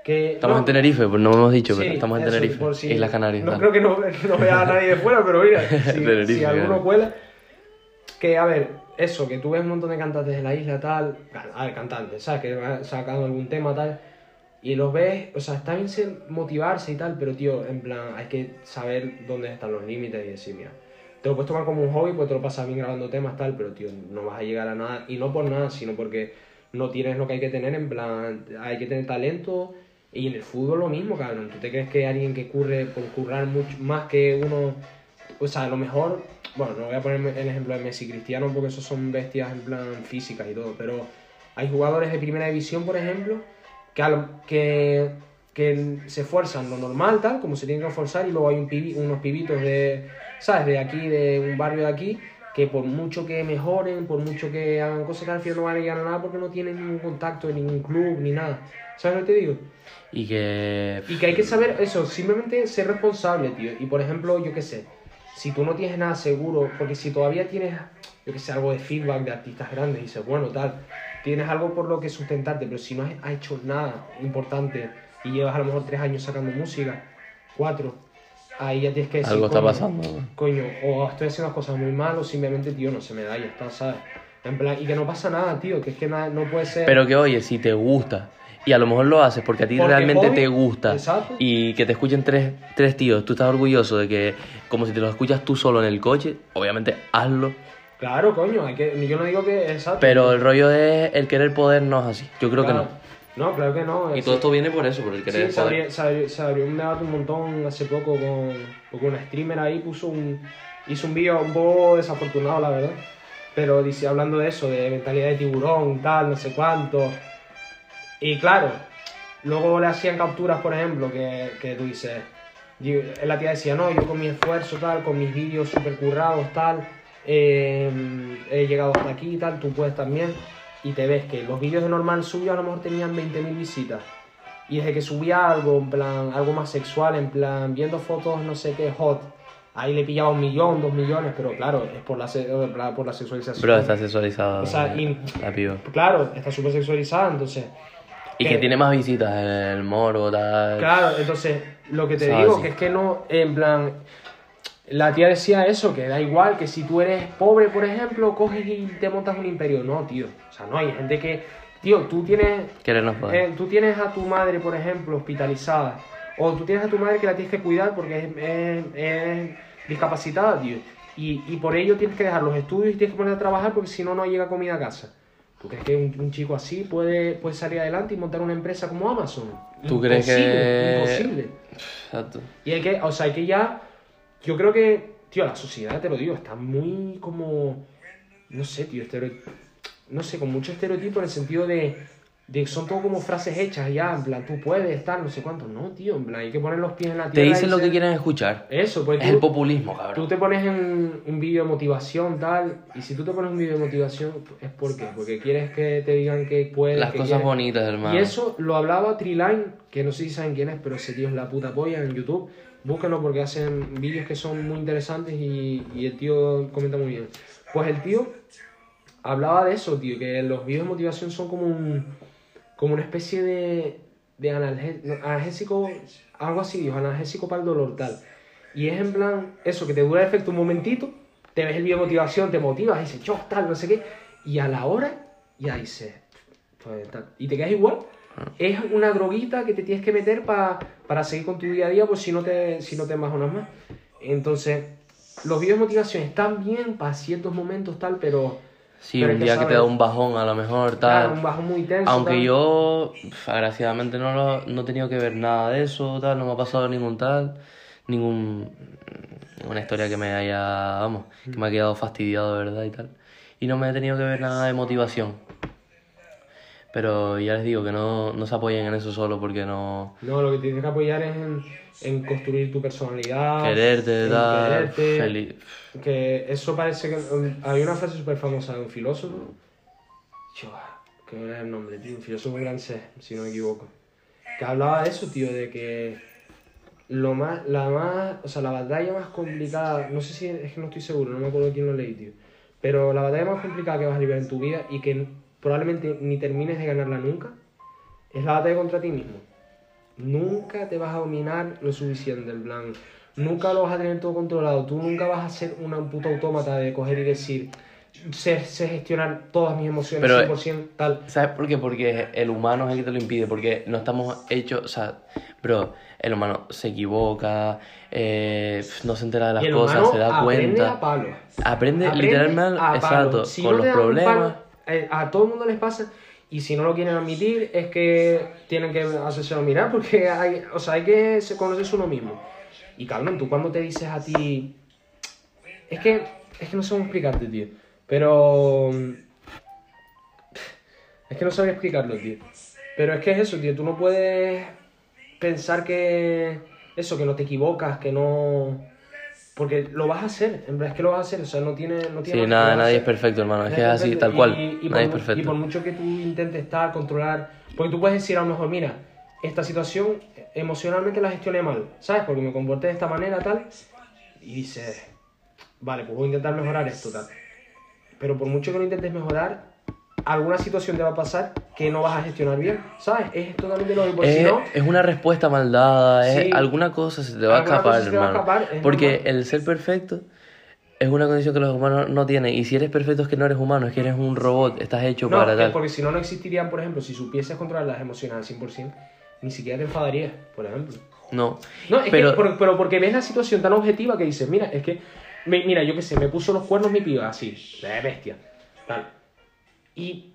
que... Estamos no, en Tenerife, pues no hemos dicho, sí, pero estamos en Tenerife, por si- Islas Canarias. No tal. creo que no, no vea a nadie de fuera, pero mira, si, Tenerife, si alguno claro. cuela... Que, a ver, eso, que tú ves un montón de cantantes de la isla, tal, a ver, cantantes, ¿sabes? Que han sacado algún tema, tal, y los ves, o sea, está bien motivarse y tal, pero, tío, en plan, hay que saber dónde están los límites y decir, mira, te lo puedes tomar como un hobby, pues te lo pasas bien grabando temas, tal, pero, tío, no vas a llegar a nada, y no por nada, sino porque no tienes lo que hay que tener, en plan, hay que tener talento, y en el fútbol lo mismo, cabrón, ¿tú te crees que alguien que curre, por currar mucho más que uno, o sea, a lo mejor, bueno, no voy a poner el ejemplo de Messi Cristiano porque esos son bestias en plan físicas y todo, pero hay jugadores de primera división, por ejemplo, que, a lo- que, que se esfuerzan lo normal, tal, como se tienen que esforzar, y luego hay un pibi- unos pibitos de, ¿sabes?, de aquí, de un barrio de aquí, que por mucho que mejoren, por mucho que hagan cosas que al final no van a llegar a nada porque no tienen ningún contacto en ningún club ni nada. ¿Sabes lo que te digo? Y que... Y que hay que saber eso, simplemente ser responsable, tío. Y por ejemplo, yo qué sé, si tú no tienes nada seguro, porque si todavía tienes, yo qué sé, algo de feedback de artistas grandes y dices, bueno, tal, tienes algo por lo que sustentarte, pero si no has hecho nada importante y llevas a lo mejor tres años sacando música, cuatro, ahí ya tienes que decir, Algo está coño, pasando. Coño, o estoy haciendo las cosas muy mal o simplemente, tío, no se me da y ya está, ¿sabes? En plan, y que no pasa nada, tío, que es que nada, no puede ser... Pero que oye, si te gusta y a lo mejor lo haces porque a ti Porque realmente hobby, te gusta exacto. y que te escuchen tres, tres tíos, tú estás orgulloso de que como si te lo escuchas tú solo en el coche, obviamente hazlo. Claro, coño, hay que, yo no digo que exacto. Pero el rollo es el querer poder no es así. Yo creo Claro. que no. No, claro que no. Y es- todo esto viene por eso, por el querer Sí, poder. se, abrió, se abrió un debate un montón hace poco con. Porque una streamer ahí puso un. Hizo un vídeo un poco desafortunado, la verdad. Pero dice, hablando de eso, de mentalidad de tiburón, tal, no sé cuánto. Y claro, luego le hacían capturas, por ejemplo, que, que tú dices. yo- la tía decía, no, yo con mi esfuerzo, tal, con mis vídeos super currados, tal, eh, he llegado hasta aquí y tal, tú puedes también. Y te ves que los vídeos de normal suyo a lo mejor tenían 20.000 visitas. Y desde que subía algo, en plan, algo más sexual, en plan, viendo fotos, no sé qué, hot, ahí le pillaba un millón, dos millones, pero claro, es por la, por la sexualización. Bro, está sexualizado. O sea, y- la piba. Claro, está súper sexualizada, entonces... Y que- que tiene más visitas, el moro, tal. Claro, entonces, lo que te ¿Sabes? digo, que es que no, en plan, la tía decía eso, que da igual, que si tú eres pobre, por ejemplo, coges y te montas un imperio. No, tío, o sea, no, hay gente que, tío, tú tienes, eh, tú tienes a tu madre, por ejemplo, hospitalizada, o tú tienes a tu madre que la tienes que cuidar porque es, es- es discapacitada, tío, y, y por ello tienes que dejar los estudios y tienes que poner a trabajar porque si no, no llega comida a casa. ¿Tú crees que un, un chico así puede, puede salir adelante y montar una empresa como Amazon? ¿Tú crees que- Imposible. Exacto. Y hay que, o sea, hay que ya. Yo creo que, tío, la sociedad, te lo digo, está muy como. No sé, tío, estereo- no sé, con mucho estereotipo en el sentido de. De son todo como frases hechas ya, en plan, tú puedes estar, no sé cuánto. No, tío, en plan, hay que poner los pies en la Te tierra. dicen y lo que quieren escuchar. Eso, pues Es el tú, populismo, tú cabrón. te pones en un vídeo de motivación, tal, y si tú te pones un vídeo de motivación, es porque, porque quieres que te digan que puedes. Las que cosas quieres. bonitas, hermano. Y eso lo hablaba Triline, que no sé si saben quién es, pero ese tío es la puta polla en YouTube. Búsquenlo porque hacen vídeos que son muy interesantes y, y el tío comenta muy bien. Pues el tío hablaba de eso, tío, que los vídeos de motivación son como un como una especie de, de analgésico, algo así, dijo, analgésico para el dolor, tal. Y es en plan, eso, que te dura el efecto un momentito, te ves el vídeo de motivación, te motivas, dices, yo, tal, no sé qué, y a la hora, ya dices, pues tal, y te quedas igual. Es una droguita que te tienes que meter pa- para seguir con tu día a día, pues si no te, si no te embajonas más. Entonces, los vídeos de motivación están bien para ciertos momentos, tal, pero... Sí, pero un día que te da un bajón, a lo mejor, tal. Claro, un bajo muy tenso. Aunque tal. yo, pf, agraciadamente, no, lo- no he tenido que ver nada de eso, tal, no me ha pasado ningún tal, ningún, ninguna historia que me haya, vamos, que me ha quedado fastidiado verdad y tal. Y no me he tenido que ver nada de motivación. Pero ya les digo que no, no se apoyen en eso solo porque no... No, lo que tienes que apoyar es en, en construir tu personalidad. Quererte, tal, quererte. feliz. Que eso parece que. Hay una frase súper famosa de un filósofo. Yo, que era el nombre, tío. Un filósofo francés, si no me equivoco. Que hablaba de eso, tío, de que. Lo más, la más, o sea, la batalla más complicada, no sé si, es que no estoy seguro, no me acuerdo quién lo leí, tío, pero la batalla más complicada que vas a librar en tu vida y que probablemente ni termines de ganarla nunca, es la batalla contra ti mismo. Nunca te vas a dominar lo suficiente, en plan, nunca lo vas a tener todo controlado, tú nunca vas a ser una puta autómata de coger y decir, sé, sé gestionar todas mis emociones Pero, 100% tal. ¿Sabes por qué? Porque el humano es el que te lo impide, porque no estamos hechos, o sea, bro, el humano se equivoca, eh, no se entera de las y el cosas, se da aprende cuenta. a palo. Aprende, Aprende literalmente, a palo. exacto, Si con no los problemas. palo, a todo el mundo les pasa y si no lo quieren admitir es que tienen que hacerse mirar porque hay, o sea, hay que se- conocerse uno mismo. Y cabrón, tú cuando te dices a ti... Es que, es que no sé cómo explicarte, tío. Pero... Es que no sabría explicarlo, tío. Pero es que es eso, tío. Tú no puedes pensar que... Eso, que no te equivocas, que no... Porque lo vas a hacer, en verdad es que lo vas a hacer, o sea, no tiene... No tiene Sí, nada, nadie es perfecto, hermano, es que es así, tal cual, Y, y nadie es perfecto. y por mucho que tú intentes estar, controlar, porque tú puedes decir a lo mejor, mira, esta situación emocionalmente la gestioné mal, ¿sabes? Porque me comporté de esta manera, tal, y dices, vale, pues voy a intentar mejorar esto, tal. Pero por mucho que lo intentes mejorar, alguna situación te va a pasar que no vas a gestionar bien, ¿sabes? Es totalmente lógico, porque Es, si no... es una respuesta mal dada, es Sí. alguna cosa se te va a escapar, va a hermano. escapar, es Porque normal. el ser perfecto es una condición que los humanos no tienen. Y si eres perfecto es que no eres humano, es que eres un robot, estás hecho No, para tal. porque si no, no existirían, por ejemplo, si supieses controlar las emociones al 100%, ni siquiera te enfadarías, por ejemplo. No, No, es pero que, por- pero porque ves la situación tan objetiva que dices, mira, es que, me- mira, yo qué sé, me puso los cuernos mi piba, así, de bestia, tal. Y,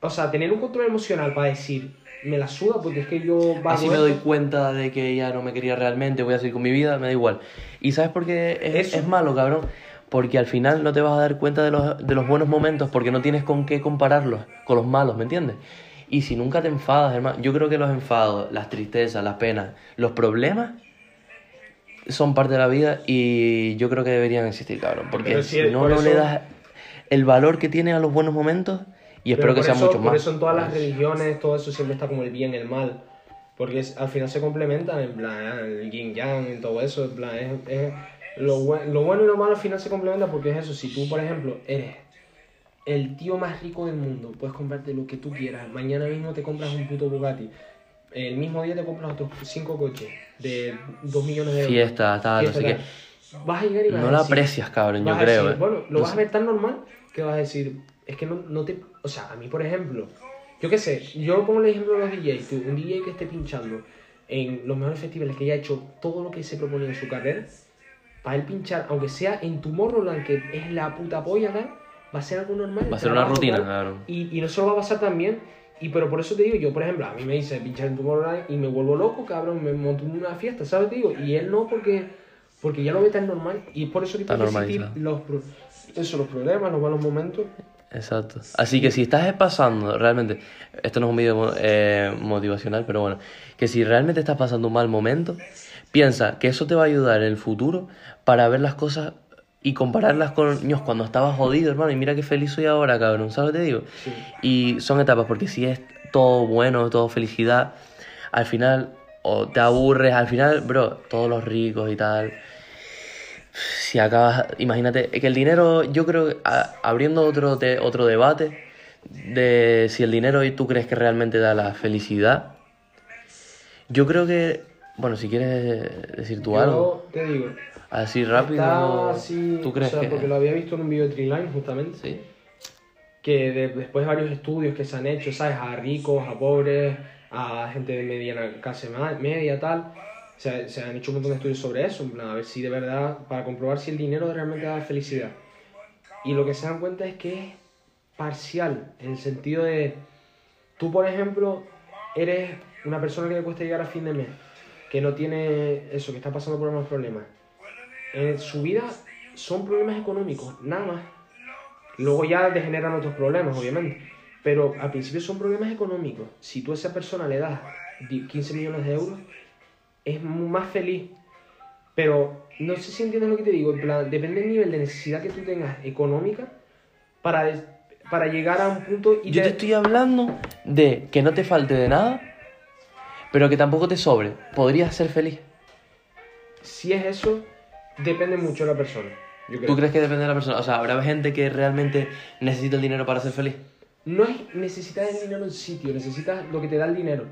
o sea, tener un control emocional para decir, me la suda porque es que yo así me doy cuenta de que ella no me quería realmente, voy a seguir con mi vida, me da igual. ¿Y sabes por qué es, es malo, cabrón? Porque al final no te vas a dar cuenta de los, de los buenos momentos porque no tienes con qué compararlos con los malos, ¿me entiendes? Y si nunca te enfadas, hermano, yo creo que los enfados, las tristezas, las penas, los problemas son parte de la vida y yo creo que deberían existir, cabrón. Porque si no, no le das el valor que tiene a los buenos momentos y espero Pero que sean eso- muchos más. Por eso en todas las religiones, todo eso siempre está como el bien el mal. Porque es- al final se complementan, en plan, el yin yang y todo eso. En plan, es, es- lo, bue- lo bueno y lo malo al final se complementan porque es eso. Si tú, por ejemplo, eres el tío más rico del mundo, puedes comprarte lo que tú quieras. Mañana mismo te compras un puto Bugatti. El mismo día te compras otros cinco coches de 2 millones de euros. Fiesta, tal, no sé qué. Vas a llegar y vas No a la decir- aprecias, cabrón, yo a creo. decir, eh. bueno, lo No vas a sé. ver tan normal que vas a decir, es que no, no te. O sea, a mí, por ejemplo, yo qué sé, yo pongo el ejemplo de los DJs, un DJ que esté pinchando en los mejores festivales que haya hecho todo lo que se proponía en su carrera, para él pinchar, aunque sea en Tomorrowland, que es la puta polla, tal, va a ser algo normal. Va a ser una rutina, cabrón. Y, y no se lo va a pasar tan bien. Y pero por eso te digo, yo por ejemplo, a mí me dice pinchar en Tomorrowland y me vuelvo loco, cabrón, me monto en una fiesta, ¿sabes? Te digo, y él no porque, porque ya lo ve tan normal y es por eso que Está los, eso, los problemas, los malos momentos. Exacto. Así que si estás pasando, realmente, esto no es un vídeo eh, motivacional, pero bueno, que si realmente estás pasando un mal momento, piensa que eso te va a ayudar en el futuro para ver las cosas y compararlas con Dios, cuando estabas jodido, hermano, y mira qué feliz soy ahora, cabrón, ¿sabes lo que te digo? Sí. Y son etapas, porque si es todo bueno, todo felicidad, al final o te aburres, al final, bro, todos los ricos y tal. Si acabas, imagínate, que el dinero, yo creo, a- abriendo otro, otro debate de si el dinero y tú crees que realmente da la felicidad, yo creo que, bueno, si quieres decir tú Yo algo, te digo, así está rápido, así, ¿tú crees o sea, que...? porque lo había visto en un video de Triline justamente, Sí, que de- después de varios estudios que se han hecho, ¿sabes? A ricos, a pobres, a gente de mediana clase media, tal. Se, se han hecho un montón de estudios sobre eso, en plan, a ver si de verdad, para comprobar si el dinero realmente da felicidad. Y lo que se dan cuenta es que es parcial, en el sentido de, tú por ejemplo, eres una persona que le cuesta llegar a fin de mes, que no tiene eso, que está pasando por unos problemas. En su vida son problemas económicos, nada más. Luego ya degeneran otros problemas, obviamente. Pero al principio son problemas económicos. Si tú a esa persona le das di- 15 millones de euros, es más feliz. Pero no sé si entiendes lo que te digo. En plan, depende del nivel de necesidad que tú tengas económica para, para llegar a un punto y Yo te estoy hablando de que no te falte de nada, pero que tampoco te sobre. Podrías ser feliz. Si es eso, depende mucho de la persona. Yo creo. ¿Tú crees que depende de la persona? O sea, ¿habrá gente que realmente necesita el dinero para ser feliz? No es necesitas el dinero en sitio, necesitas lo que te da el dinero.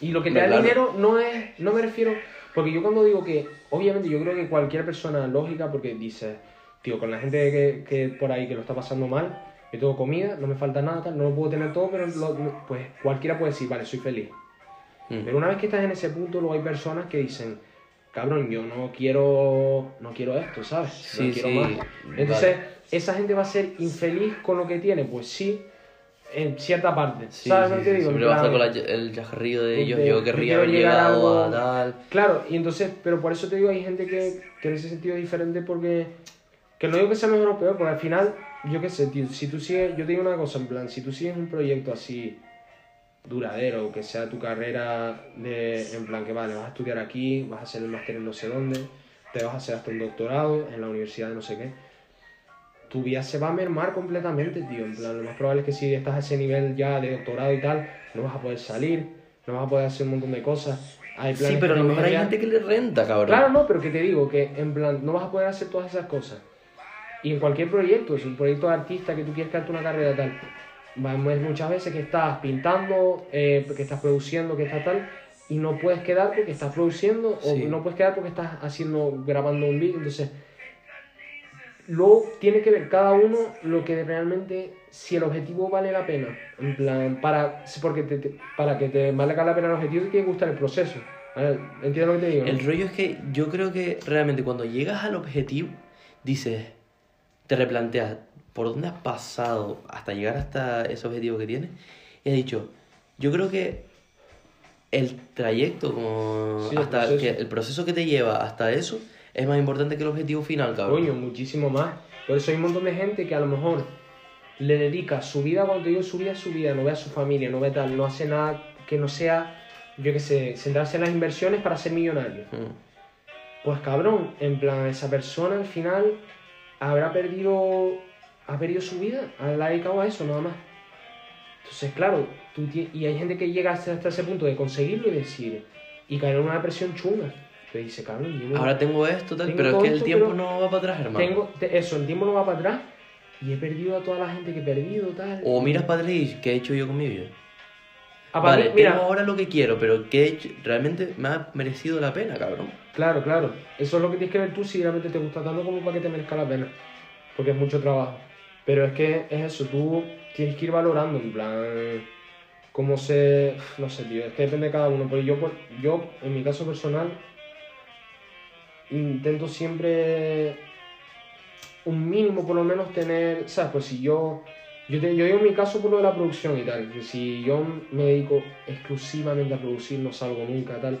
Y lo que te da claro. dinero no es, no me refiero, porque yo cuando digo que, obviamente yo creo que cualquier persona lógica, porque dice, tío, con la gente que, que por ahí que lo está pasando mal, yo tengo comida, no me falta nada, tal, no lo puedo tener todo, pero lo- lo- pues cualquiera puede decir, vale, soy feliz. Mm. Pero una vez que estás en ese punto, luego hay personas que dicen, cabrón, yo no quiero, no quiero esto, ¿sabes? Sí, no quiero sí, más. Entonces, vale. ¿esa gente va a ser infeliz con lo que tiene? Pues sí, en cierta parte. Sí, ¿Sabes sí, lo que sí, digo? Siempre va a estar plan, con la- el yajarrillo de ellos. de- yo querría haber llegado a tal. Claro, y entonces, pero por eso te digo, hay gente que, que en ese sentido es diferente porque, que no digo que sea mejor o peor, porque al final, yo qué sé, tío, si tú sigues, yo te digo una cosa, en plan, si tú sigues un proyecto así duradero, que sea tu carrera de, en plan, que vale, vas a estudiar aquí, vas a hacer el máster en no sé dónde, te vas a hacer hasta un doctorado en la universidad de no sé qué, tu vida se va a mermar completamente, tío, en plan, lo más probable es que si estás a ese nivel ya de doctorado y tal, no vas a poder salir, no vas a poder hacer un montón de cosas. Hay Sí, pero a lo mejor hay gente que le renta, cabrón. Claro, no, pero que te digo que en plan no vas a poder hacer todas esas cosas. Y en cualquier proyecto, si un proyecto de artista que tú quieres crearte una carrera tal, vamos muchas veces que estás pintando, eh, que estás produciendo, que estás tal, y no puedes quedar porque estás produciendo, Sí. o no puedes quedar porque estás haciendo, grabando un vídeo, entonces luego tiene que ver cada uno lo que realmente si el objetivo vale la pena en plan para porque te, te- para que te valga la pena el objetivo te tiene que gustar el proceso ¿vale? ¿entiendes lo que te digo? no? El rollo es que yo creo que realmente cuando llegas al objetivo, dices, te replanteas por dónde has pasado hasta llegar hasta ese objetivo que tienes. Y has dicho, yo creo que el trayecto, como Sí, el hasta proceso. que el proceso que te lleva hasta eso, es más importante que el objetivo final, cabrón. Coño, muchísimo más. Por eso hay un montón de gente que a lo mejor le dedica su vida, cuando digo su vida, su vida, no ve a su familia, no ve tal, no hace nada que no sea, yo qué sé, centrarse en las inversiones para ser millonario. Mm. pues cabrón, en plan, esa persona al final habrá perdido, ha perdido su vida, ha dedicado a eso nada más. Entonces, claro, tú y hay gente que llega hasta, hasta ese punto de conseguirlo y decir, y caer en una depresión chunga. Te dice, cabrón, yo Ahora tengo esto, tal, Tengo pero es que el esto, tiempo no va para atrás, hermano. tengo, te- eso, el tiempo no va para atrás y he perdido a toda la gente que he perdido, tal. O miras para atrás y ¿qué he hecho yo con mi vida? Aparte, vale, mira, tengo ahora lo que quiero, pero ¿qué he hecho? Realmente me ha merecido la pena, cabrón. Claro, claro. Eso es lo que tienes que ver tú si realmente te gusta tanto como para que te merezca la pena. Porque es mucho trabajo. Pero es que es eso, tú tienes que ir valorando, en plan, cómo se... No sé, tío, es que depende de cada uno. Pero yo, yo en mi caso personal, intento siempre un mínimo por lo menos tener, ¿sabes? Pues si yo... Yo, te- yo digo mi caso por lo de la producción y tal, que si yo me dedico exclusivamente a producir, no salgo nunca, tal,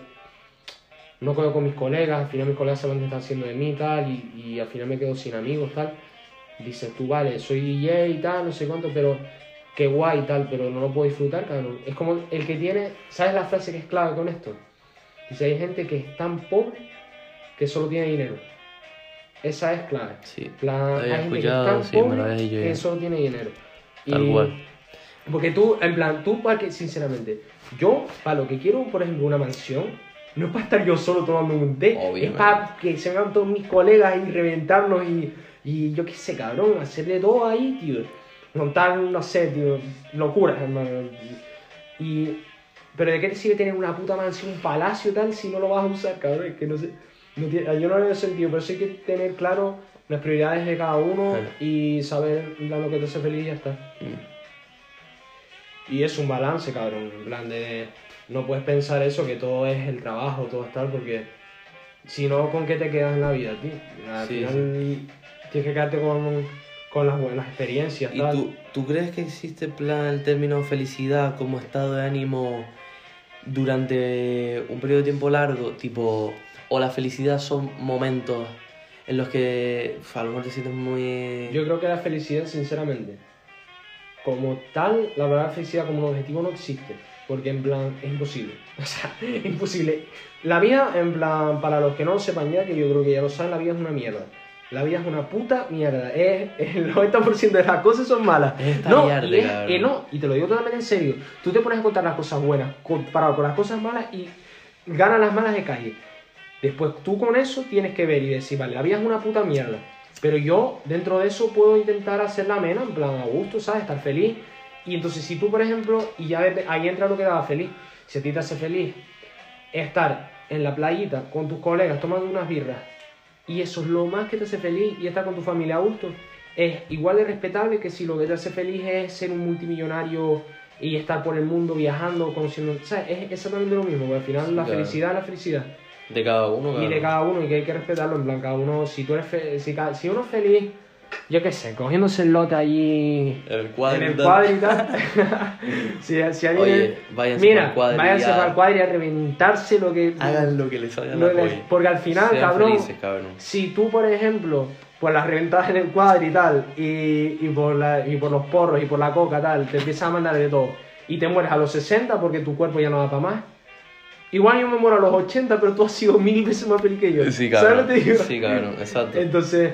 no quedo con mis colegas, al final mis colegas saben qué están haciendo de mí tal, y, y al final me quedo sin amigos tal. Dices tú, vale, soy DJ y tal, no sé cuánto, pero qué guay y tal, pero no lo puedo disfrutar, cabrón. Es como el que tiene, ¿sabes la frase que es clave con esto? Dice, hay gente que es tan pobre que solo tiene dinero. Esa es clave. Sí. La, había gente que es escuchado, tan sí, me lo pobre dicho que solo tiene dinero. Tal cual. Porque tú, en plan, tú, para que, sinceramente, yo, para lo que quiero, por ejemplo, una mansión, no es para estar yo solo tomando un té, es para que se vengan todos mis colegas y reventarnos y, y yo qué sé, cabrón, hacer de todo ahí, tío. Montar, no sé, tío, locuras, hermano. Y, pero ¿de qué te sirve tener una puta mansión, un palacio tal, si no lo vas a usar, cabrón? Es que no sé. Yo no le veo sentido, pero sí que tener claro las prioridades de cada uno Claro. y saber lo que te hace feliz y ya está. Mm. Y es un balance, cabrón, en plan de... No puedes pensar eso, que todo es el trabajo, todo es tal, porque si no, ¿con qué te quedas en la vida, tío? Al Sí, final tienes que quedarte con, con las buenas experiencias, ¿Y tal. tú, tú crees que existe plan el término felicidad como estado de ánimo durante un periodo de tiempo largo? Tipo, o la felicidad son momentos en los que uf, a lo mejor te sientes muy... Yo creo que la felicidad, sinceramente, como tal, la verdad felicidad como un objetivo no existe. Porque en plan, es imposible. O sea, imposible. La vida, en plan, para los que no lo sepan ya, que yo creo que ya lo saben, la vida es una mierda. La vida es una puta mierda. Es, el 90% de las cosas son malas. Esta no, mierda, y es- eh, no, y te lo digo totalmente en serio. Tú te pones a contar las cosas buenas comparado con las cosas malas y ganan las malas de calle. Después tú con eso tienes que ver y decir, vale, la vida es una puta mierda. Pero yo dentro de eso puedo intentar hacerla amena, en plan a gusto, ¿sabes? Estar feliz. Y entonces si tú, por ejemplo, y ya ves- ahí entra lo que haga feliz. Si a ti te hace feliz estar en la playita con tus colegas tomando unas birras y eso es lo más que te hace feliz y estar con tu familia a gusto, es igual de respetable que si lo que te hace feliz es ser un multimillonario y estar por el mundo viajando, conociendo... ¿Sabes? Es exactamente lo mismo, porque al final la felicidad es la felicidad. De cada uno, Y claro. de cada uno, y que hay que respetarlo, en plan, cada uno, si tú eres fe- si, si uno es feliz, yo qué sé, cogiéndose el lote allí El cuadro en y el tal. cuadro y tal. si, si alguien Oye, váyanse Mira, pa'l cuadro y váyanse el cuadro y a reventarse lo que... Hagan lo que les salga la polla. porque al final, cabrón, felices, cabrón. si tú, por ejemplo, pues las reventas en el cuadro y tal, y, y, por la- y por los porros y por la coca tal, te empiezas a mandar de todo, y te mueres a los 60 porque tu cuerpo ya no da para más, igual yo me muero a los 80, pero tú has sido mil veces más feliz que yo. Sí, ¿Sabes cabrón. lo que te digo? Sí, cabrón, exacto. Entonces,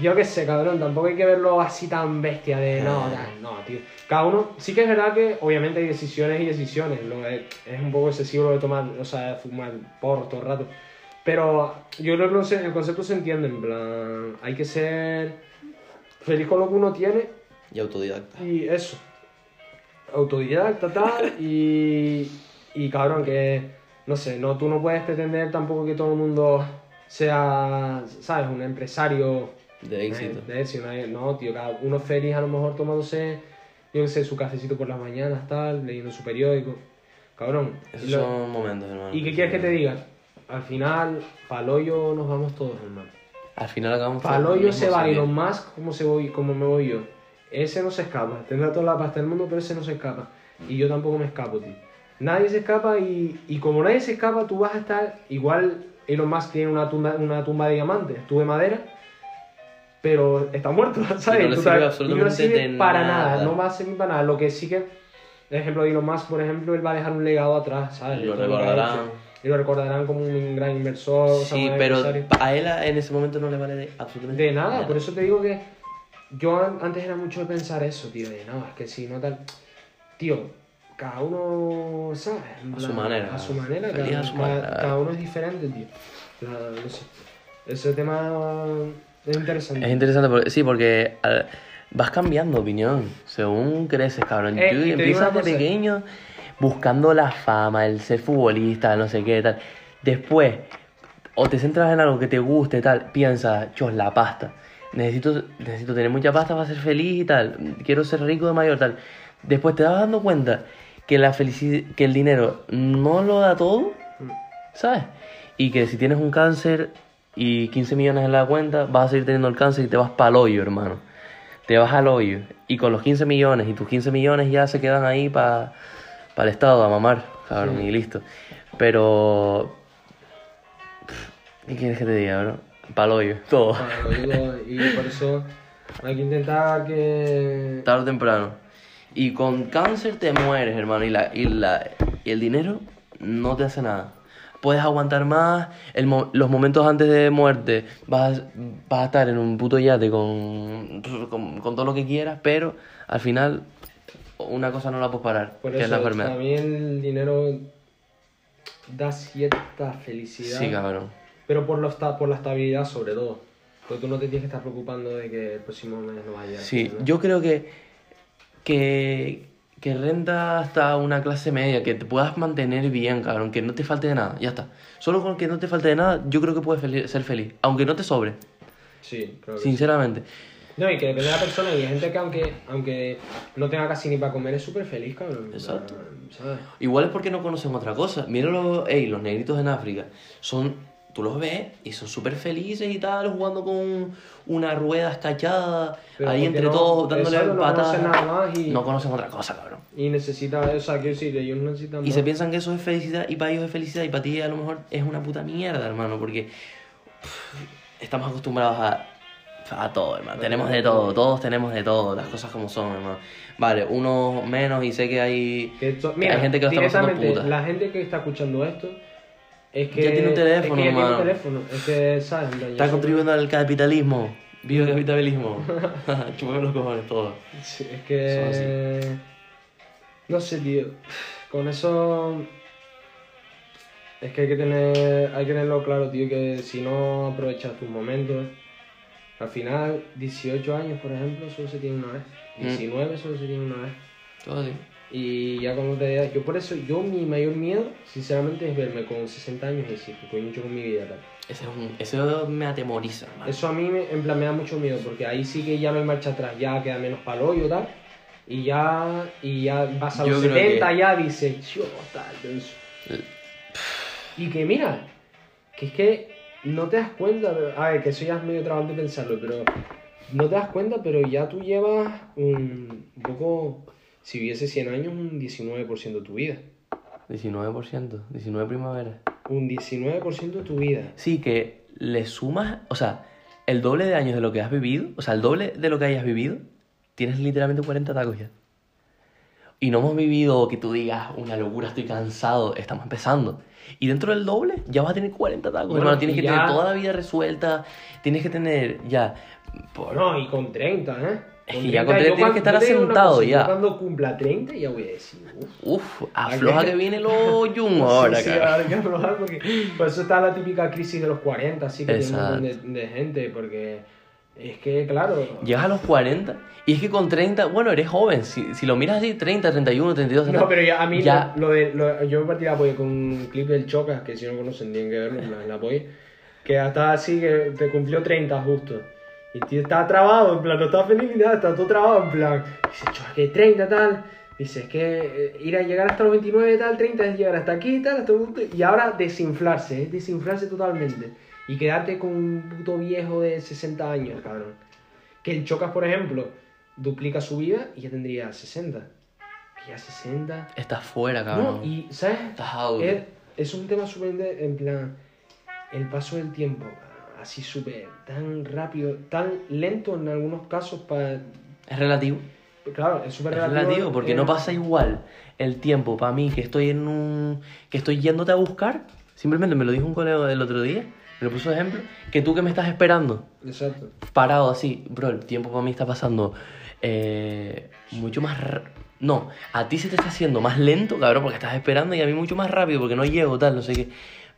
yo qué sé, cabrón, tampoco hay que verlo así tan bestia de no, Eh. no, tío. Cada uno, sí que es verdad que obviamente hay decisiones y decisiones, lo es, es un poco excesivo lo de tomar, o sea, de fumar porro todo el rato. Pero yo creo que el concepto se entiende, en plan, hay que ser feliz con lo que uno tiene Y autodidacta. y eso. Autodidacta, tal, y, y cabrón, que no sé, no, tú no puedes pretender tampoco que todo el mundo sea, ¿sabes? Un empresario De éxito. de éxito, nadie- no, tío, cada uno feliz a lo mejor tomándose, yo qué sé, su cafecito por las mañanas, tal, leyendo su periódico. Cabrón. Esos y lo- son momentos, hermano. ¿Y qué quieres que te diga? Al final, pa'l hoyo nos vamos todos, hermano. Al final acabamos Pa'l todos en el hoyo se va sitio. Elon Musk como, se voy, como me voy yo. Ese no se escapa. Tendrá toda la pasta del mundo, pero ese no se escapa. Y yo tampoco me escapo, tío. Nadie se escapa y, y como nadie se escapa, tú vas a estar... Igual Elon Musk tiene una tumba, una tumba de diamantes, tú de madera, pero está muerto, ¿sabes? Y no le Tú sirve sabes, y no sirve para nada. nada. no va a servir para nada. Lo que sí que, el ejemplo de Elon Musk, por ejemplo, él va a dejar un legado atrás, ¿sabes? Lo que ha recordarán. y lo recordarán como un gran inversor. Sí, pero a él en ese momento no le vale de absolutamente De nada, por eso te digo que yo an- antes era mucho de pensar eso, tío, de no, es que si no tal. Tío, cada uno, ¿sabes? A su manera. A su manera, cada, a su cada- manera. cada uno es diferente, tío. La- no sé. Ese tema es interesante. Es interesante porque, sí, porque al- vas cambiando de opinión según creces, cabrón. Eh, Tú y te digo empiezas de pequeño buscando la fama, el ser futbolista, no sé qué, tal. Después, o te centras en algo que te guste, tal, piensas, chos, la pasta. Necesito, necesito tener mucha pasta para ser feliz y tal. Quiero ser rico de mayor, tal. Después te vas dando cuenta que, la felicidad, que el dinero no lo da todo, ¿sabes? Y que si tienes un cáncer y 15 millones en la cuenta, vas a seguir teniendo el cáncer y te vas para el hoyo, hermano. Te vas al hoyo. Y con los 15 millones, y tus 15 millones ya se quedan ahí para el Estado a mamar, cabrón, Sí. y listo. Pero... ¿Qué quieres que te diga, bro? Para el hoyo, todo. Para y por eso hay que intentar que. Tarde o temprano. Y con cáncer te mueres, hermano. Y, la, y, la, y el dinero no te hace nada. Puedes aguantar más. El mo- los momentos antes de muerte vas, vas a estar en un puto yate con, con, con todo lo que quieras, pero al final una cosa no la puedes parar, Por que eso, es la enfermedad. mí el dinero da cierta felicidad. Sí, cabrón. Pero por, lo esta- por la estabilidad sobre todo. Porque tú no te tienes que estar preocupando de que el próximo mes no vaya. Sí, yo creo que, que, que renta hasta una clase media, que te puedas mantener bien, cabrón, que no te falte de nada, ya está. Solo con que no te falte de nada, yo creo que puedes fel- ser feliz, aunque no te sobre, Sí, creo que sinceramente. sí. No, y que depende de la persona. Y hay gente que aunque, aunque no tenga casi ni para comer es súper feliz, cabrón. Exacto. ¿Sabes? Igual es porque no conocen otra cosa. Mira los, ey, los negritos en África, son, tú los ves y son súper felices y tal, jugando con una rueda escachada, Pero ahí entre no- todos dándole no patadas. conocen nada más y- No conocen otra cosa, cabrón. Y necesita, o sea, quiero decir, ellos necesitan Y más. se piensan que eso es felicidad y para ellos es felicidad y para ti a lo mejor es una puta mierda, hermano, porque pff, estamos acostumbrados a, a todo, hermano. Tenemos de todo, todos tenemos de todo, las cosas como son, hermano. Vale, unos menos y sé que hay, Que esto- que mira, hay gente que lo está pasando directamente, puta. la gente que está escuchando esto es que Ya tiene un teléfono, es que ya tiene un teléfono, es que sabes, Está contribuyendo al capitalismo. Viva el capitalismo. Chúpame los cojones todos. Sí, es que no sé, tío. Con eso es que hay que tener hay que tenerlo claro, tío, que si no aprovechas tus momentos, al final 18 años, por ejemplo, solo se tiene una vez. Mm. 19 solo se tiene una vez. Todo así. Y ya cuando te yo por eso, yo mi mayor miedo, sinceramente, es verme con 60 años y decir, que coño he hecho con mi vida tal. Ese es un, eso me atemoriza, hermano. Eso a mí me, en plan, me da mucho miedo, porque ahí sí que ya no hay marcha atrás, ya queda menos palo y tal. Y ya, y ya vas a los creo 70, que- ya dices, yo, tal, eso". Y que mira, que es que no te das cuenta, a ver, que eso ya es medio trabante pensarlo, pero no te das cuenta, pero ya tú llevas un, un poco, si hubiese 100 años, un 19% de tu vida. 19%, 19 primavera. Un 19% de tu vida. Sí, que le sumas, o sea, el doble de años de lo que has vivido, o sea, el doble de lo que hayas vivido, tienes literalmente 40 tacos ya. Y no hemos vivido que tú digas, una locura, estoy cansado, estamos empezando. Y dentro del doble ya vas a tener 40 tacos, Bueno, hermano. Tienes que tener toda la vida resuelta, tienes que tener ya... por- No, y con 30, ¿eh? Es que ya con 30 yo tienes que estar asentado ya. Cuando cumpla 30 ya voy a decir, uff. Uf, afloja que viene lo yung ahora, sí, sí, cara. ahora hay que aflojar porque por eso está la típica crisis de los 40, así que tiene un montón de, Exacto. de gente, porque es que, claro, Llegas a los 40 y es que con 30, bueno, eres joven. Si, si lo miras así, 30, 31, 32, no, pero ya, a mí ya- Lo, lo de, lo- yo me partí la apoyo con un clip del Chocas, que si no conocen tienen que verlo, en la apoyo, que hasta así que te cumplió 30 justo. Y el tío estaba trabado, en plan, no estaba feliz ni nada, estaba todo trabado, en plan, dice, Chocas, que 30 tal. Dice, es que eh, ir a llegar hasta los 29 tal, 30 es llegar hasta aquí tal, hasta un y ahora desinflarse, es desinflarse totalmente. Y quedarte con un puto viejo de 60 años, cabrón. Que el Chocas, por ejemplo, duplica su vida y ya tendría 60. Que ya 60. estás fuera, cabrón. No, y, ¿sabes? Estás out. Es, es un tema súper en plan. El paso del tiempo, así súper, tan rápido, tan lento en algunos casos para. Es relativo. Claro, es súper Es relativo. relativo porque eh, no pasa igual el tiempo para mí que estoy en un. que estoy yéndote a buscar Simplemente me lo dijo un colega el otro día, me lo puso de ejemplo, que tú que me estás esperando, Exacto. parado así, bro, el tiempo para mí está pasando eh, mucho más... No, a ti se te está haciendo más lento, cabrón, porque estás esperando y a mí mucho más rápido porque no llego, tal, no sé qué.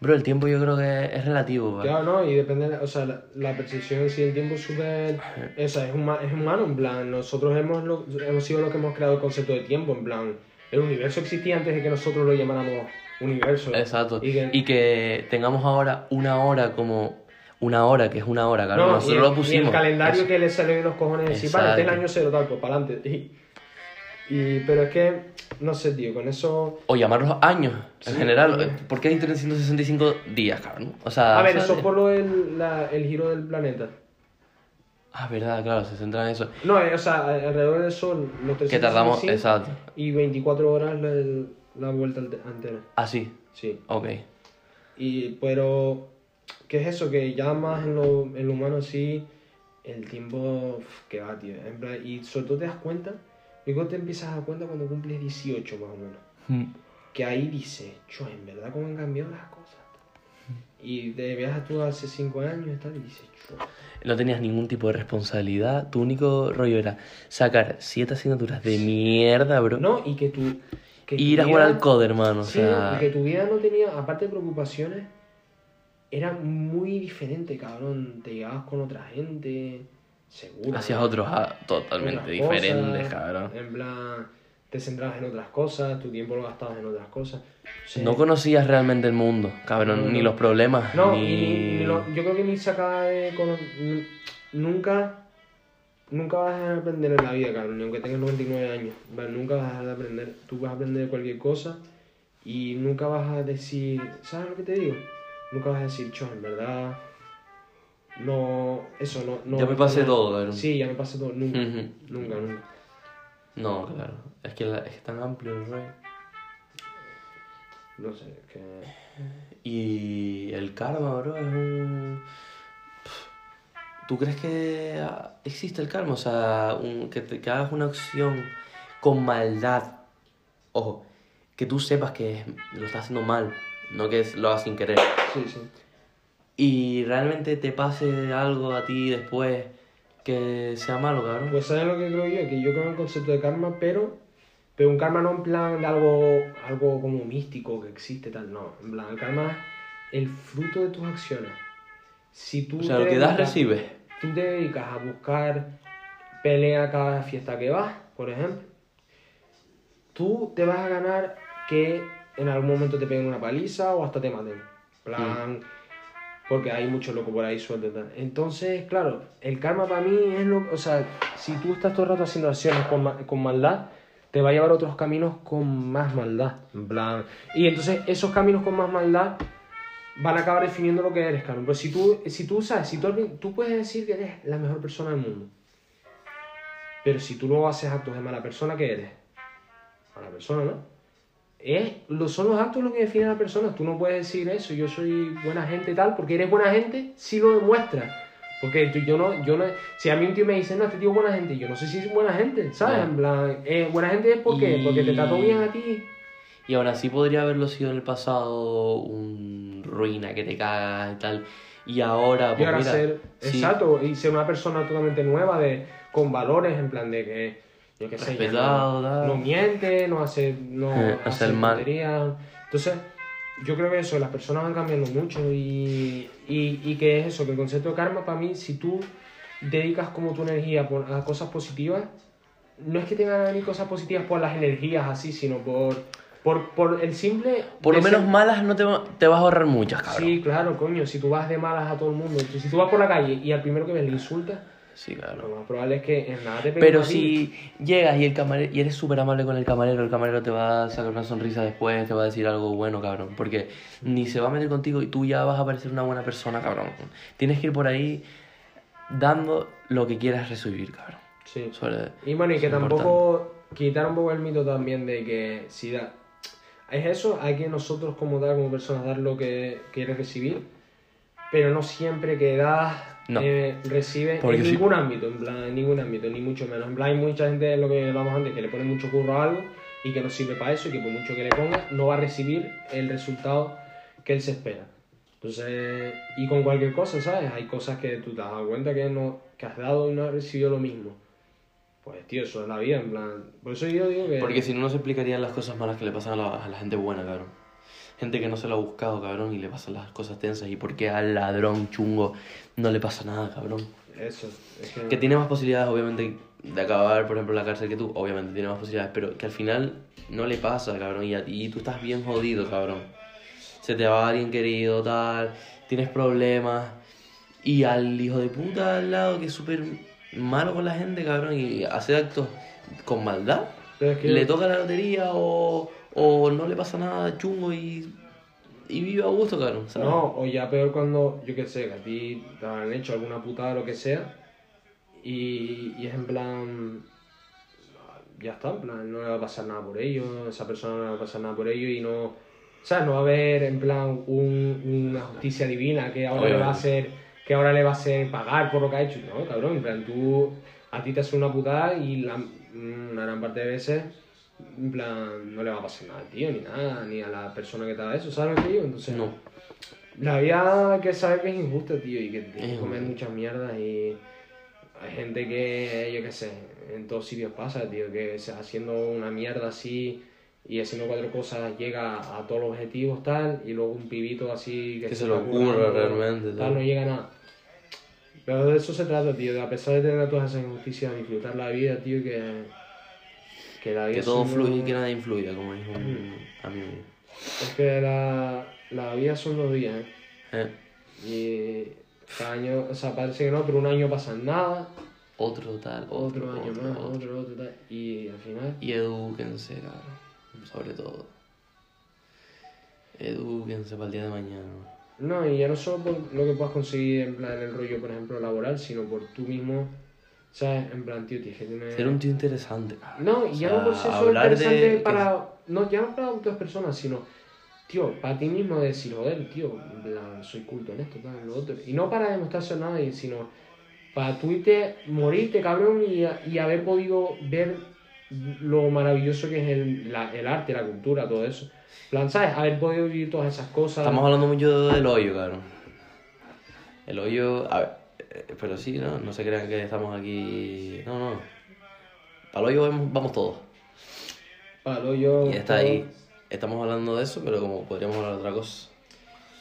Bro, el tiempo yo creo que es relativo, ¿vale? Claro, ¿no? Y depende, o sea, la, la percepción sí del tiempo es súper... O sea, es, huma- es humano, en plan, nosotros hemos, lo- hemos sido los que hemos creado el concepto de tiempo, en plan, el universo existía antes de que nosotros lo llamáramos universo. Exacto. Y que- Y que tengamos ahora una hora como... Una hora, que es una hora, cabrón. No, Nosotros y el, lo y el pusimos. calendario Eso. que le salió de los cojones decir, vale, este es el año cero, tal, pues para adelante. Y, pero es que, no sé, tío, con eso... O llamarlos años, en Sí, general. también. ¿Por qué hay 365 días, cabrón? O sea... A ver, ¿sabes? eso por lo del la- el giro del planeta. Ah, verdad, claro, se centra en eso. No, eh, o sea, alrededor del Sol, los Que tardamos... 365 Exacto. Y 24 horas la, la vuelta ante- entera. Así. Sí. Ok. Y, pero, ¿qué es eso? Que ya más en lo, en lo humano sí, el tiempo que va, tío. En plan, y sobre todo te das cuenta, yo creo que te empiezas a dar cuenta cuando cumples 18 más o menos. Mm. Que ahí dices, cho, en verdad cómo han cambiado las cosas. Y te viajas tú hace 5 años y tal, y dices, cho. No tenías ningún tipo de responsabilidad. Tu único rollo era sacar siete asignaturas de mierda, bro. No, y que tú... Que y ir a jugar al COD, hermano. O Sí, sea... y que tu vida no tenía, aparte de preocupaciones, era muy diferente, cabrón. Te llevabas con otra gente, seguro. Hacías otros ah, totalmente diferentes, cabrón. En plan, te centrabas en otras cosas, tu tiempo lo gastabas en otras cosas. Sea, No conocías realmente el mundo, cabrón. No, ni los problemas, no, ni... y ni- lo- yo creo que ni se acaba de cono- n- Nunca. Nunca vas a aprender en la vida, cabrón, ni aunque tengas 99 años. Nunca vas a dejar de aprender. Tú vas a aprender de cualquier cosa y nunca vas a decir. ¿Sabes lo que te digo? Nunca vas a decir, cho, en verdad. No. Eso no. no Ya me pasé no- todo, cabrón. Sí, ya me pasé todo. Nunca. Nunca, nunca. No, claro. Es que la- es tan amplio el rollo. No sé, es que. Y el karma, bro, es un... ¿Tú crees que ah, existe el karma? O sea, un- que, te, que hagas una acción con maldad. Ojo, que tú sepas que lo estás haciendo mal, no que lo hagas sin querer. Sí, sí. Y realmente te pase algo a ti después que sea malo, cabrón. Pues sabes lo que creo yo, que yo creo en el concepto de karma, pero, pero un karma no en plan de algo, algo como místico que existe tal, no. En plan, el karma es el fruto de tus acciones. Si tú o sea, lo que das, recibes. Tú te dedicas a buscar pelea cada fiesta que vas, por ejemplo. Tú te vas a ganar que en algún momento te peguen una paliza o hasta te maten. En plan, porque hay mucho loco por ahí suelto y tal. Entonces, claro, el karma para mí es lo. O sea, si tú estás todo el rato haciendo acciones con, ma- con maldad, te va a llevar a otros caminos con más maldad. En plan. Y entonces, esos caminos con más maldad van a acabar definiendo lo que eres, cabrón. Pero si tú, si tú sabes, si tú, tú puedes decir que eres la mejor persona del mundo. Pero si tú luego haces actos de mala persona, ¿qué eres? Mala persona, ¿no? Es, lo, son los actos lo que definen a la persona. Tú no puedes decir eso, yo soy buena gente y tal, porque eres buena gente si lo demuestras. Porque tú- yo no, yo no, si a mí un tío me dice, no, este tío es buena gente, yo no sé si es buena gente, ¿sabes? En plan, eh, buena gente es porque, Y- porque te trató bien a ti. Y aún así podría haberlo sido en el pasado un ruina que te cagas y tal. Y ahora, pues llegar a mira, ser sí, exacto y ser una persona totalmente nueva de con valores en plan de que yo qué sé no, no miente no hace no Eh, hace hacer mal. entonces yo creo que eso las personas van cambiando mucho y, y, y que es eso que el concepto de karma para mí si tú dedicas como tu energía a cosas positivas no es que tengan ni cosas positivas por las energías así sino por por, por el simple por lo menos ser- malas no te, va- te vas a ahorrar muchas, cabrón. Sí, claro, coño. Si tú vas de malas a todo el mundo, si tú vas por la calle y al primero que ves le insultas, Sí, claro. lo más probable es que en nada te Pero si llegas y el camarero y eres súper amable con el camarero, el camarero te va a sacar una sonrisa después, te va a decir algo bueno, cabrón. Porque ni se va a meter contigo y tú ya vas a parecer una buena persona, cabrón. Tienes que ir por ahí dando lo que quieras recibir, cabrón. Sí. Sobre- Y bueno, y que tampoco quitar un poco el mito también de que si da. Es eso, hay que nosotros como tal, como personas, dar lo que quieres recibir, pero no siempre que das, No. eh, Porque en si- ningún ámbito, en plan, en ningún ámbito, ni mucho menos. En plan, hay mucha gente, en lo que hablamos antes, que le pone mucho curro a algo y que no sirve para eso y que por mucho que le ponga, no va a recibir el resultado que él se espera. Entonces, y con cualquier cosa, ¿sabes? Hay cosas que tú te has dado cuenta que, no, que has dado y no has recibido lo mismo. Pues, tío, eso es la vida, en plan. Por eso yo digo que. Porque si no, no se explicarían las cosas malas que le pasan a la, a la gente buena, cabrón. Gente que no se lo ha buscado, cabrón, y le pasan las cosas tensas. ¿Y por qué al ladrón chungo no le pasa nada, cabrón? Eso. Es que... Que tiene más posibilidades, obviamente, de acabar, por ejemplo, en la cárcel que tú. Obviamente tiene más posibilidades, pero que al final no le pasa, cabrón. Y, a ti tú estás bien jodido, cabrón. Se te va alguien querido, tal. Tienes problemas. Y al hijo de puta al lado, que es súper malo con la gente, cabrón, y hace actos con maldad. Pero es que- Le toca la lotería o, o no le pasa nada chungo y, y vive a gusto, cabrón. ¿sabes? No, o ya peor cuando, yo qué sé, que a ti te han hecho alguna putada o lo que sea, y, y es en plan. Ya está, en plan, no le va a pasar nada por ello, esa persona no le va a pasar nada por ello y no. ¿Sabes? No va a haber en plan un- una justicia divina que ahora le va a hacer. que ahora le va a hacer pagar por lo que ha hecho. No, cabrón, en plan, tú. a ti te hace una putada y la, una gran parte de veces. En plan, no le va a pasar nada al tío, ni nada, ni a la persona que te da eso, ¿sabes lo que digo? Entonces, No. la vida que saber que es injusta, tío, y que tienes que comer muchas mierdas y hay gente que, yo qué sé, en todos sitios pasa, tío, que haciendo una mierda así y haciendo cuatro cosas llega a todos los objetivos tal y luego un pibito así que, Que se lo currando, realmente, tal, tal. no llega a nada. Pero de eso se trata, tío, de a pesar de tener todas esas injusticias, disfrutar la vida, tío, que, que la vida Que todo fluya y que nada influya, como dijo un amigo mío. Es que la, la vida son los días, ¿eh? Eh, Y cada año, o sea, parece que no, pero un año pasa nada, Otro tal, otro, otro, año otro, más, otro. otro, otro, tal. Y al final, Y edúquense, cabrón. Sobre todo. Edúquense para el día de mañana. no, y ya no solo por lo que puedas conseguir en plan en el rollo, por ejemplo, laboral, sino por tú mismo, ¿sabes? En plan, tío, tienes que tener. Ser un tío interesante. No, y ya sea, no por ser solo de interesante para. No, ya no para otras personas, sino. Tío, para ti mismo decir, joder, tío, en plan, soy culto en esto, tal, en lo otro. Y no para demostrárselo a nadie, sino para tú irte, morirte, cabrón, y, y haber podido ver lo maravilloso que es el, la- el arte, la cultura, todo eso. Plan, ¿sabes? Haber podido vivir todas esas cosas. Estamos hablando mucho del hoyo, cabrón. El hoyo. A ver, pero sí, ¿no? No se crean que estamos aquí. No, no. Para el hoyo vamos, vamos todos. Para lo yo. Y está ahí. Estamos hablando de eso, pero como podríamos hablar de otra cosa.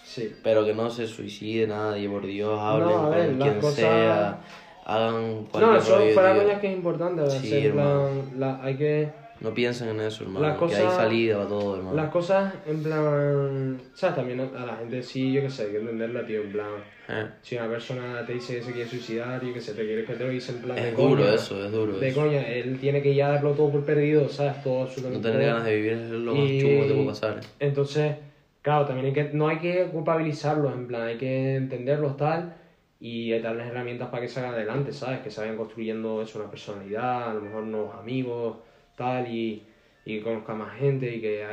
Sí. Pero que no se suicide nadie, por Dios, hablen No, ver, con quien cosas- sea, hagan No, cualquier eso rollo, fuera tío. coña que es importante, Sí, plan, la- hay que. No piensen en eso, hermano, Las que hay salida para todo, hermano. Las cosas, en plan. ¿Sabes? También a la gente sí, yo qué sé, hay que entenderla, tío. En plan, Eh, si una persona te dice que se quiere suicidar, yo qué sé, te quieres que te lo dice en plan de Es duro coña. eso, es duro De eso. coña, él tiene que ya darlo todo por perdido, ¿sabes? Todo No absolutamente. tener todo. ganas de vivir es lo más Y- chungo que te puede pasar. eh. Entonces, claro, también hay que, no hay que culpabilizarlos, en plan, hay que entenderlos tal y darles herramientas para que salgan adelante, ¿sabes? Que se vayan construyendo eso, una personalidad, a lo mejor nuevos amigos, tal, y, y conozcan más gente y que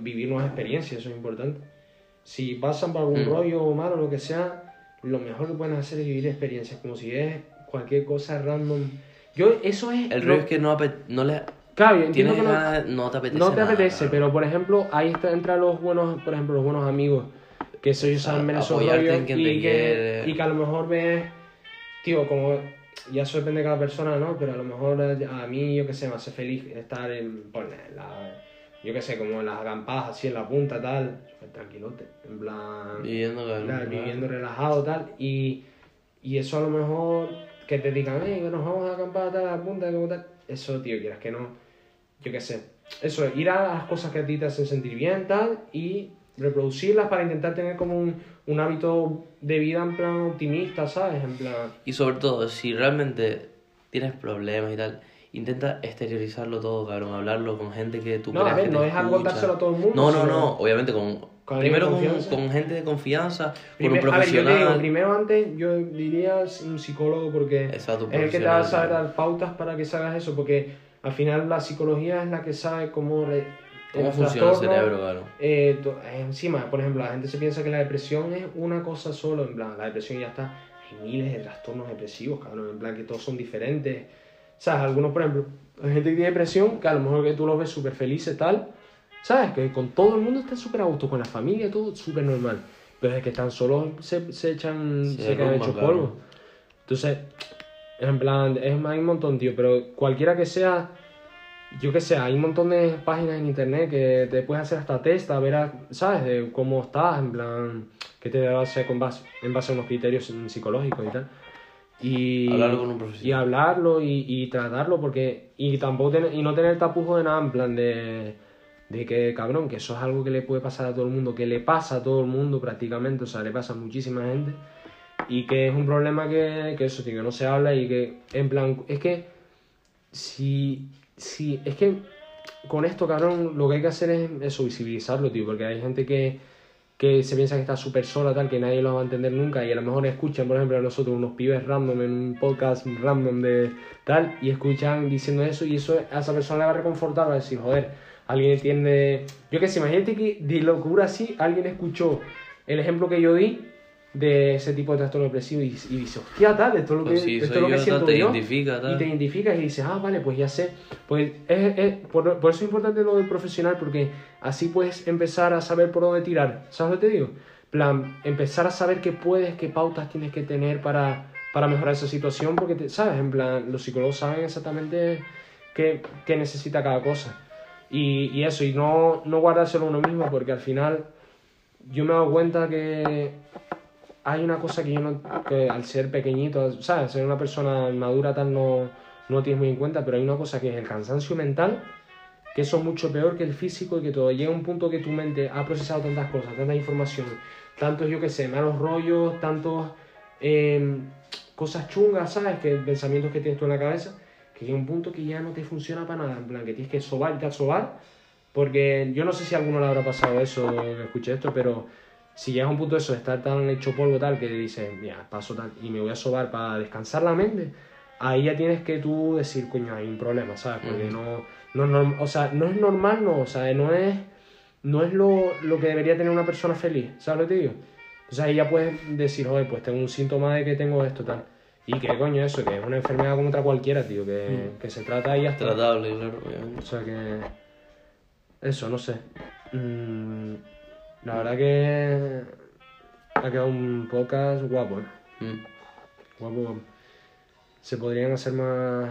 vivir nuevas experiencias, eso es importante. Si pasan por algún Mm. rollo malo o lo que sea, lo mejor que pueden hacer es vivir experiencias, como si es cualquier cosa random. Yo, eso es... El lo- rollo es que no, no le... Claro, yo Tienes que no- no te apetece no te nada, apetece, cabrón. pero por ejemplo, ahí está entra los buenos, por ejemplo, los buenos amigos, que ellos sea, saben ver esos rollos y que, y que a lo mejor ves, tío, como ya eso depende de cada persona, ¿no? Pero a lo mejor a mí, yo qué sé, me hace feliz estar en, ponle, la, yo qué sé, como en las acampadas, así en la punta, tal, tranquilote, en plan, Viviendo, cabrón. la- viviendo relajado, tal, y, y eso a lo mejor que te digan, eh, que nos vamos a acampar tal, a la punta, como tal, eso, tío, quieras que no, yo qué sé, eso, ir a las cosas que a ti te hacen sentir bien, tal, y reproducirlas para intentar tener como un, un hábito de vida en plan optimista, ¿sabes? En plan, Y sobre todo, si realmente tienes problemas y tal, intenta exteriorizarlo todo, cabrón, hablarlo con gente que tú No, a creas ver, que no te dejar escucha. contárselo a todo el mundo, No, no, no, obviamente con... Con primero con, con gente de confianza, con un primer- a ver, yo te profesional. digo, primero antes yo diría un psicólogo porque Exacto, es el que te va a profesional, saber dar pautas para que salgas eso, porque al final la psicología es la que sabe cómo... re- ¿Cómo funciona el cerebro, claro? Eh, eh, encima, por ejemplo, la gente se piensa que la depresión es una cosa solo, en plan, la depresión ya está, hay miles de trastornos depresivos, cabrón, en plan que todos son diferentes. ¿Sabes? Algunos, por ejemplo, hay gente que tiene depresión, que a lo mejor que tú los ves súper felices, tal, ¿Sabes? Que con todo el mundo está súper a gusto, con la familia, todo súper normal. Pero es que están solos, se, se echan, Se se, quedan hechos polvo. Entonces, en plan, es hay un montón, tío, pero cualquiera que sea, yo que sé, hay un montón de páginas en internet que te puedes hacer hasta test, a ver, a- ¿sabes? De cómo estás, en plan, que te hacer con base, en base a unos criterios psicológicos y tal. Y, Hablarlo con un profesional. y hablarlo y, y tratarlo, porque, y tampoco tener, y no tener tapujo de nada, en plan de, de que, cabrón, que eso es algo que le puede pasar a todo el mundo, que le pasa a todo el mundo prácticamente, o sea, le pasa a muchísima gente y que es un problema que, que eso, tío, que no se habla y que, en plan, es que si, si, es que con esto, cabrón, lo que hay que hacer es eso, visibilizarlo, tío, porque hay gente que, que se piensa que está súper sola, tal, que nadie lo va a entender nunca y a lo mejor escuchan, por ejemplo, a nosotros unos pibes random en un podcast random de tal y escuchan diciendo eso y eso a esa persona le va a reconfortar, va a decir, joder, alguien entiende, yo qué sé, imagínate que de locura así alguien escuchó el ejemplo que yo di de ese tipo de trastorno depresivo y, y dice, hostia, tal, esto es lo que, Pues esto es soy lo que yo, tal, siento te yo. identifica, tal. Y te identificas y dices, ah, vale, pues ya sé. Pues es, es- por, por eso es importante lo del profesional, porque así puedes empezar a saber por dónde tirar. ¿Sabes lo que te digo? plan, empezar a saber qué puedes, qué pautas tienes que tener para, para mejorar esa situación, porque, te- ¿sabes? En plan, los psicólogos saben exactamente qué, qué necesita cada cosa. Y, y eso, y no, no guardárselo uno mismo, porque al final yo me he dado cuenta que hay una cosa que yo no, que al ser pequeñito, ¿sabes? Ser una persona madura tal no, no tienes muy en cuenta, pero hay una cosa que es el cansancio mental, que eso es mucho peor que el físico y que todo llega un punto que tu mente ha procesado tantas cosas, tanta información, tantos, yo qué sé, malos rollos, tantos eh, cosas chungas, ¿sabes? Que pensamientos que tienes tú en la cabeza, que llega un punto que ya no te funciona para nada, en plan, que tienes que sobar y te sobar, porque yo no sé si a alguno le habrá pasado eso, que escuche esto, pero si llegas a un punto de eso, de estar tan hecho polvo tal, que dices, mira, paso tal, y me voy a sobar para descansar la mente, ahí ya tienes que tú decir, coño, hay un problema, ¿sabes? Porque no, no, norm- o sea, no es normal, no, o sea, no es, no es lo, lo que debería tener una persona feliz, ¿sabes lo que te digo? Entonces ahí ya puedes decir, joder, pues tengo un síntoma de que tengo esto, tal. Y que coño, eso, que es una enfermedad como otra cualquiera, tío, que, que se trata y ya está. Tratable, claro, obviamente. O sea que. Eso, no sé. Mm, la verdad que. Ha quedado un podcast guapo, ¿eh? Mm. Guapo, guapo. Se podrían hacer más.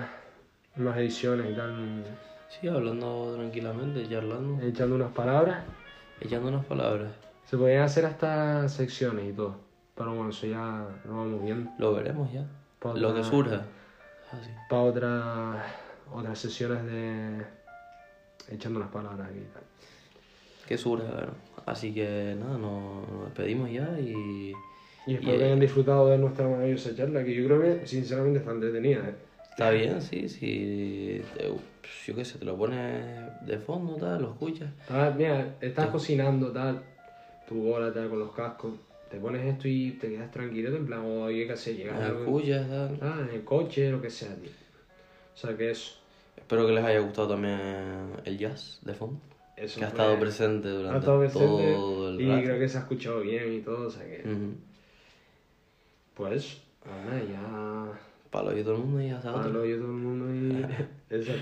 Más ediciones y tal. Sí, hablando tranquilamente, charlando, Echando unas palabras. echando unas palabras. Se podrían hacer hasta secciones y todo. Pero bueno, eso ya lo vamos viendo. Lo veremos ya. Lo que surja. Así. Para otras. Otras sesiones de. Echando unas palabras aquí y tal. Que surja. Así que nada, nos, nos despedimos ya y. Y espero Y, que eh, hayan disfrutado de nuestra maravillosa charla, que yo creo que sinceramente está entretenida. ¿eh? Está bien, sí, sí. te- yo qué sé, te lo pones de fondo, tal, lo escuchas. Estás- mira, estás cocinando, tal, tu bola, tal, con los cascos, te pones esto y te quedas tranquilo, en plan, oye, qué sé, llegas Lo escuchas, tal. ah, en el coche, lo que sea, tío. O sea, que eso. Espero que les haya gustado también el jazz de fondo. Eso Que ha fue- estado presente ha durante estado presente todo el y rato. creo que se ha escuchado bien y todo, o sea que, pues, nada, ya... Palo y todo el mundo y hasta otro. Palo yo todo el mundo y... Exacto.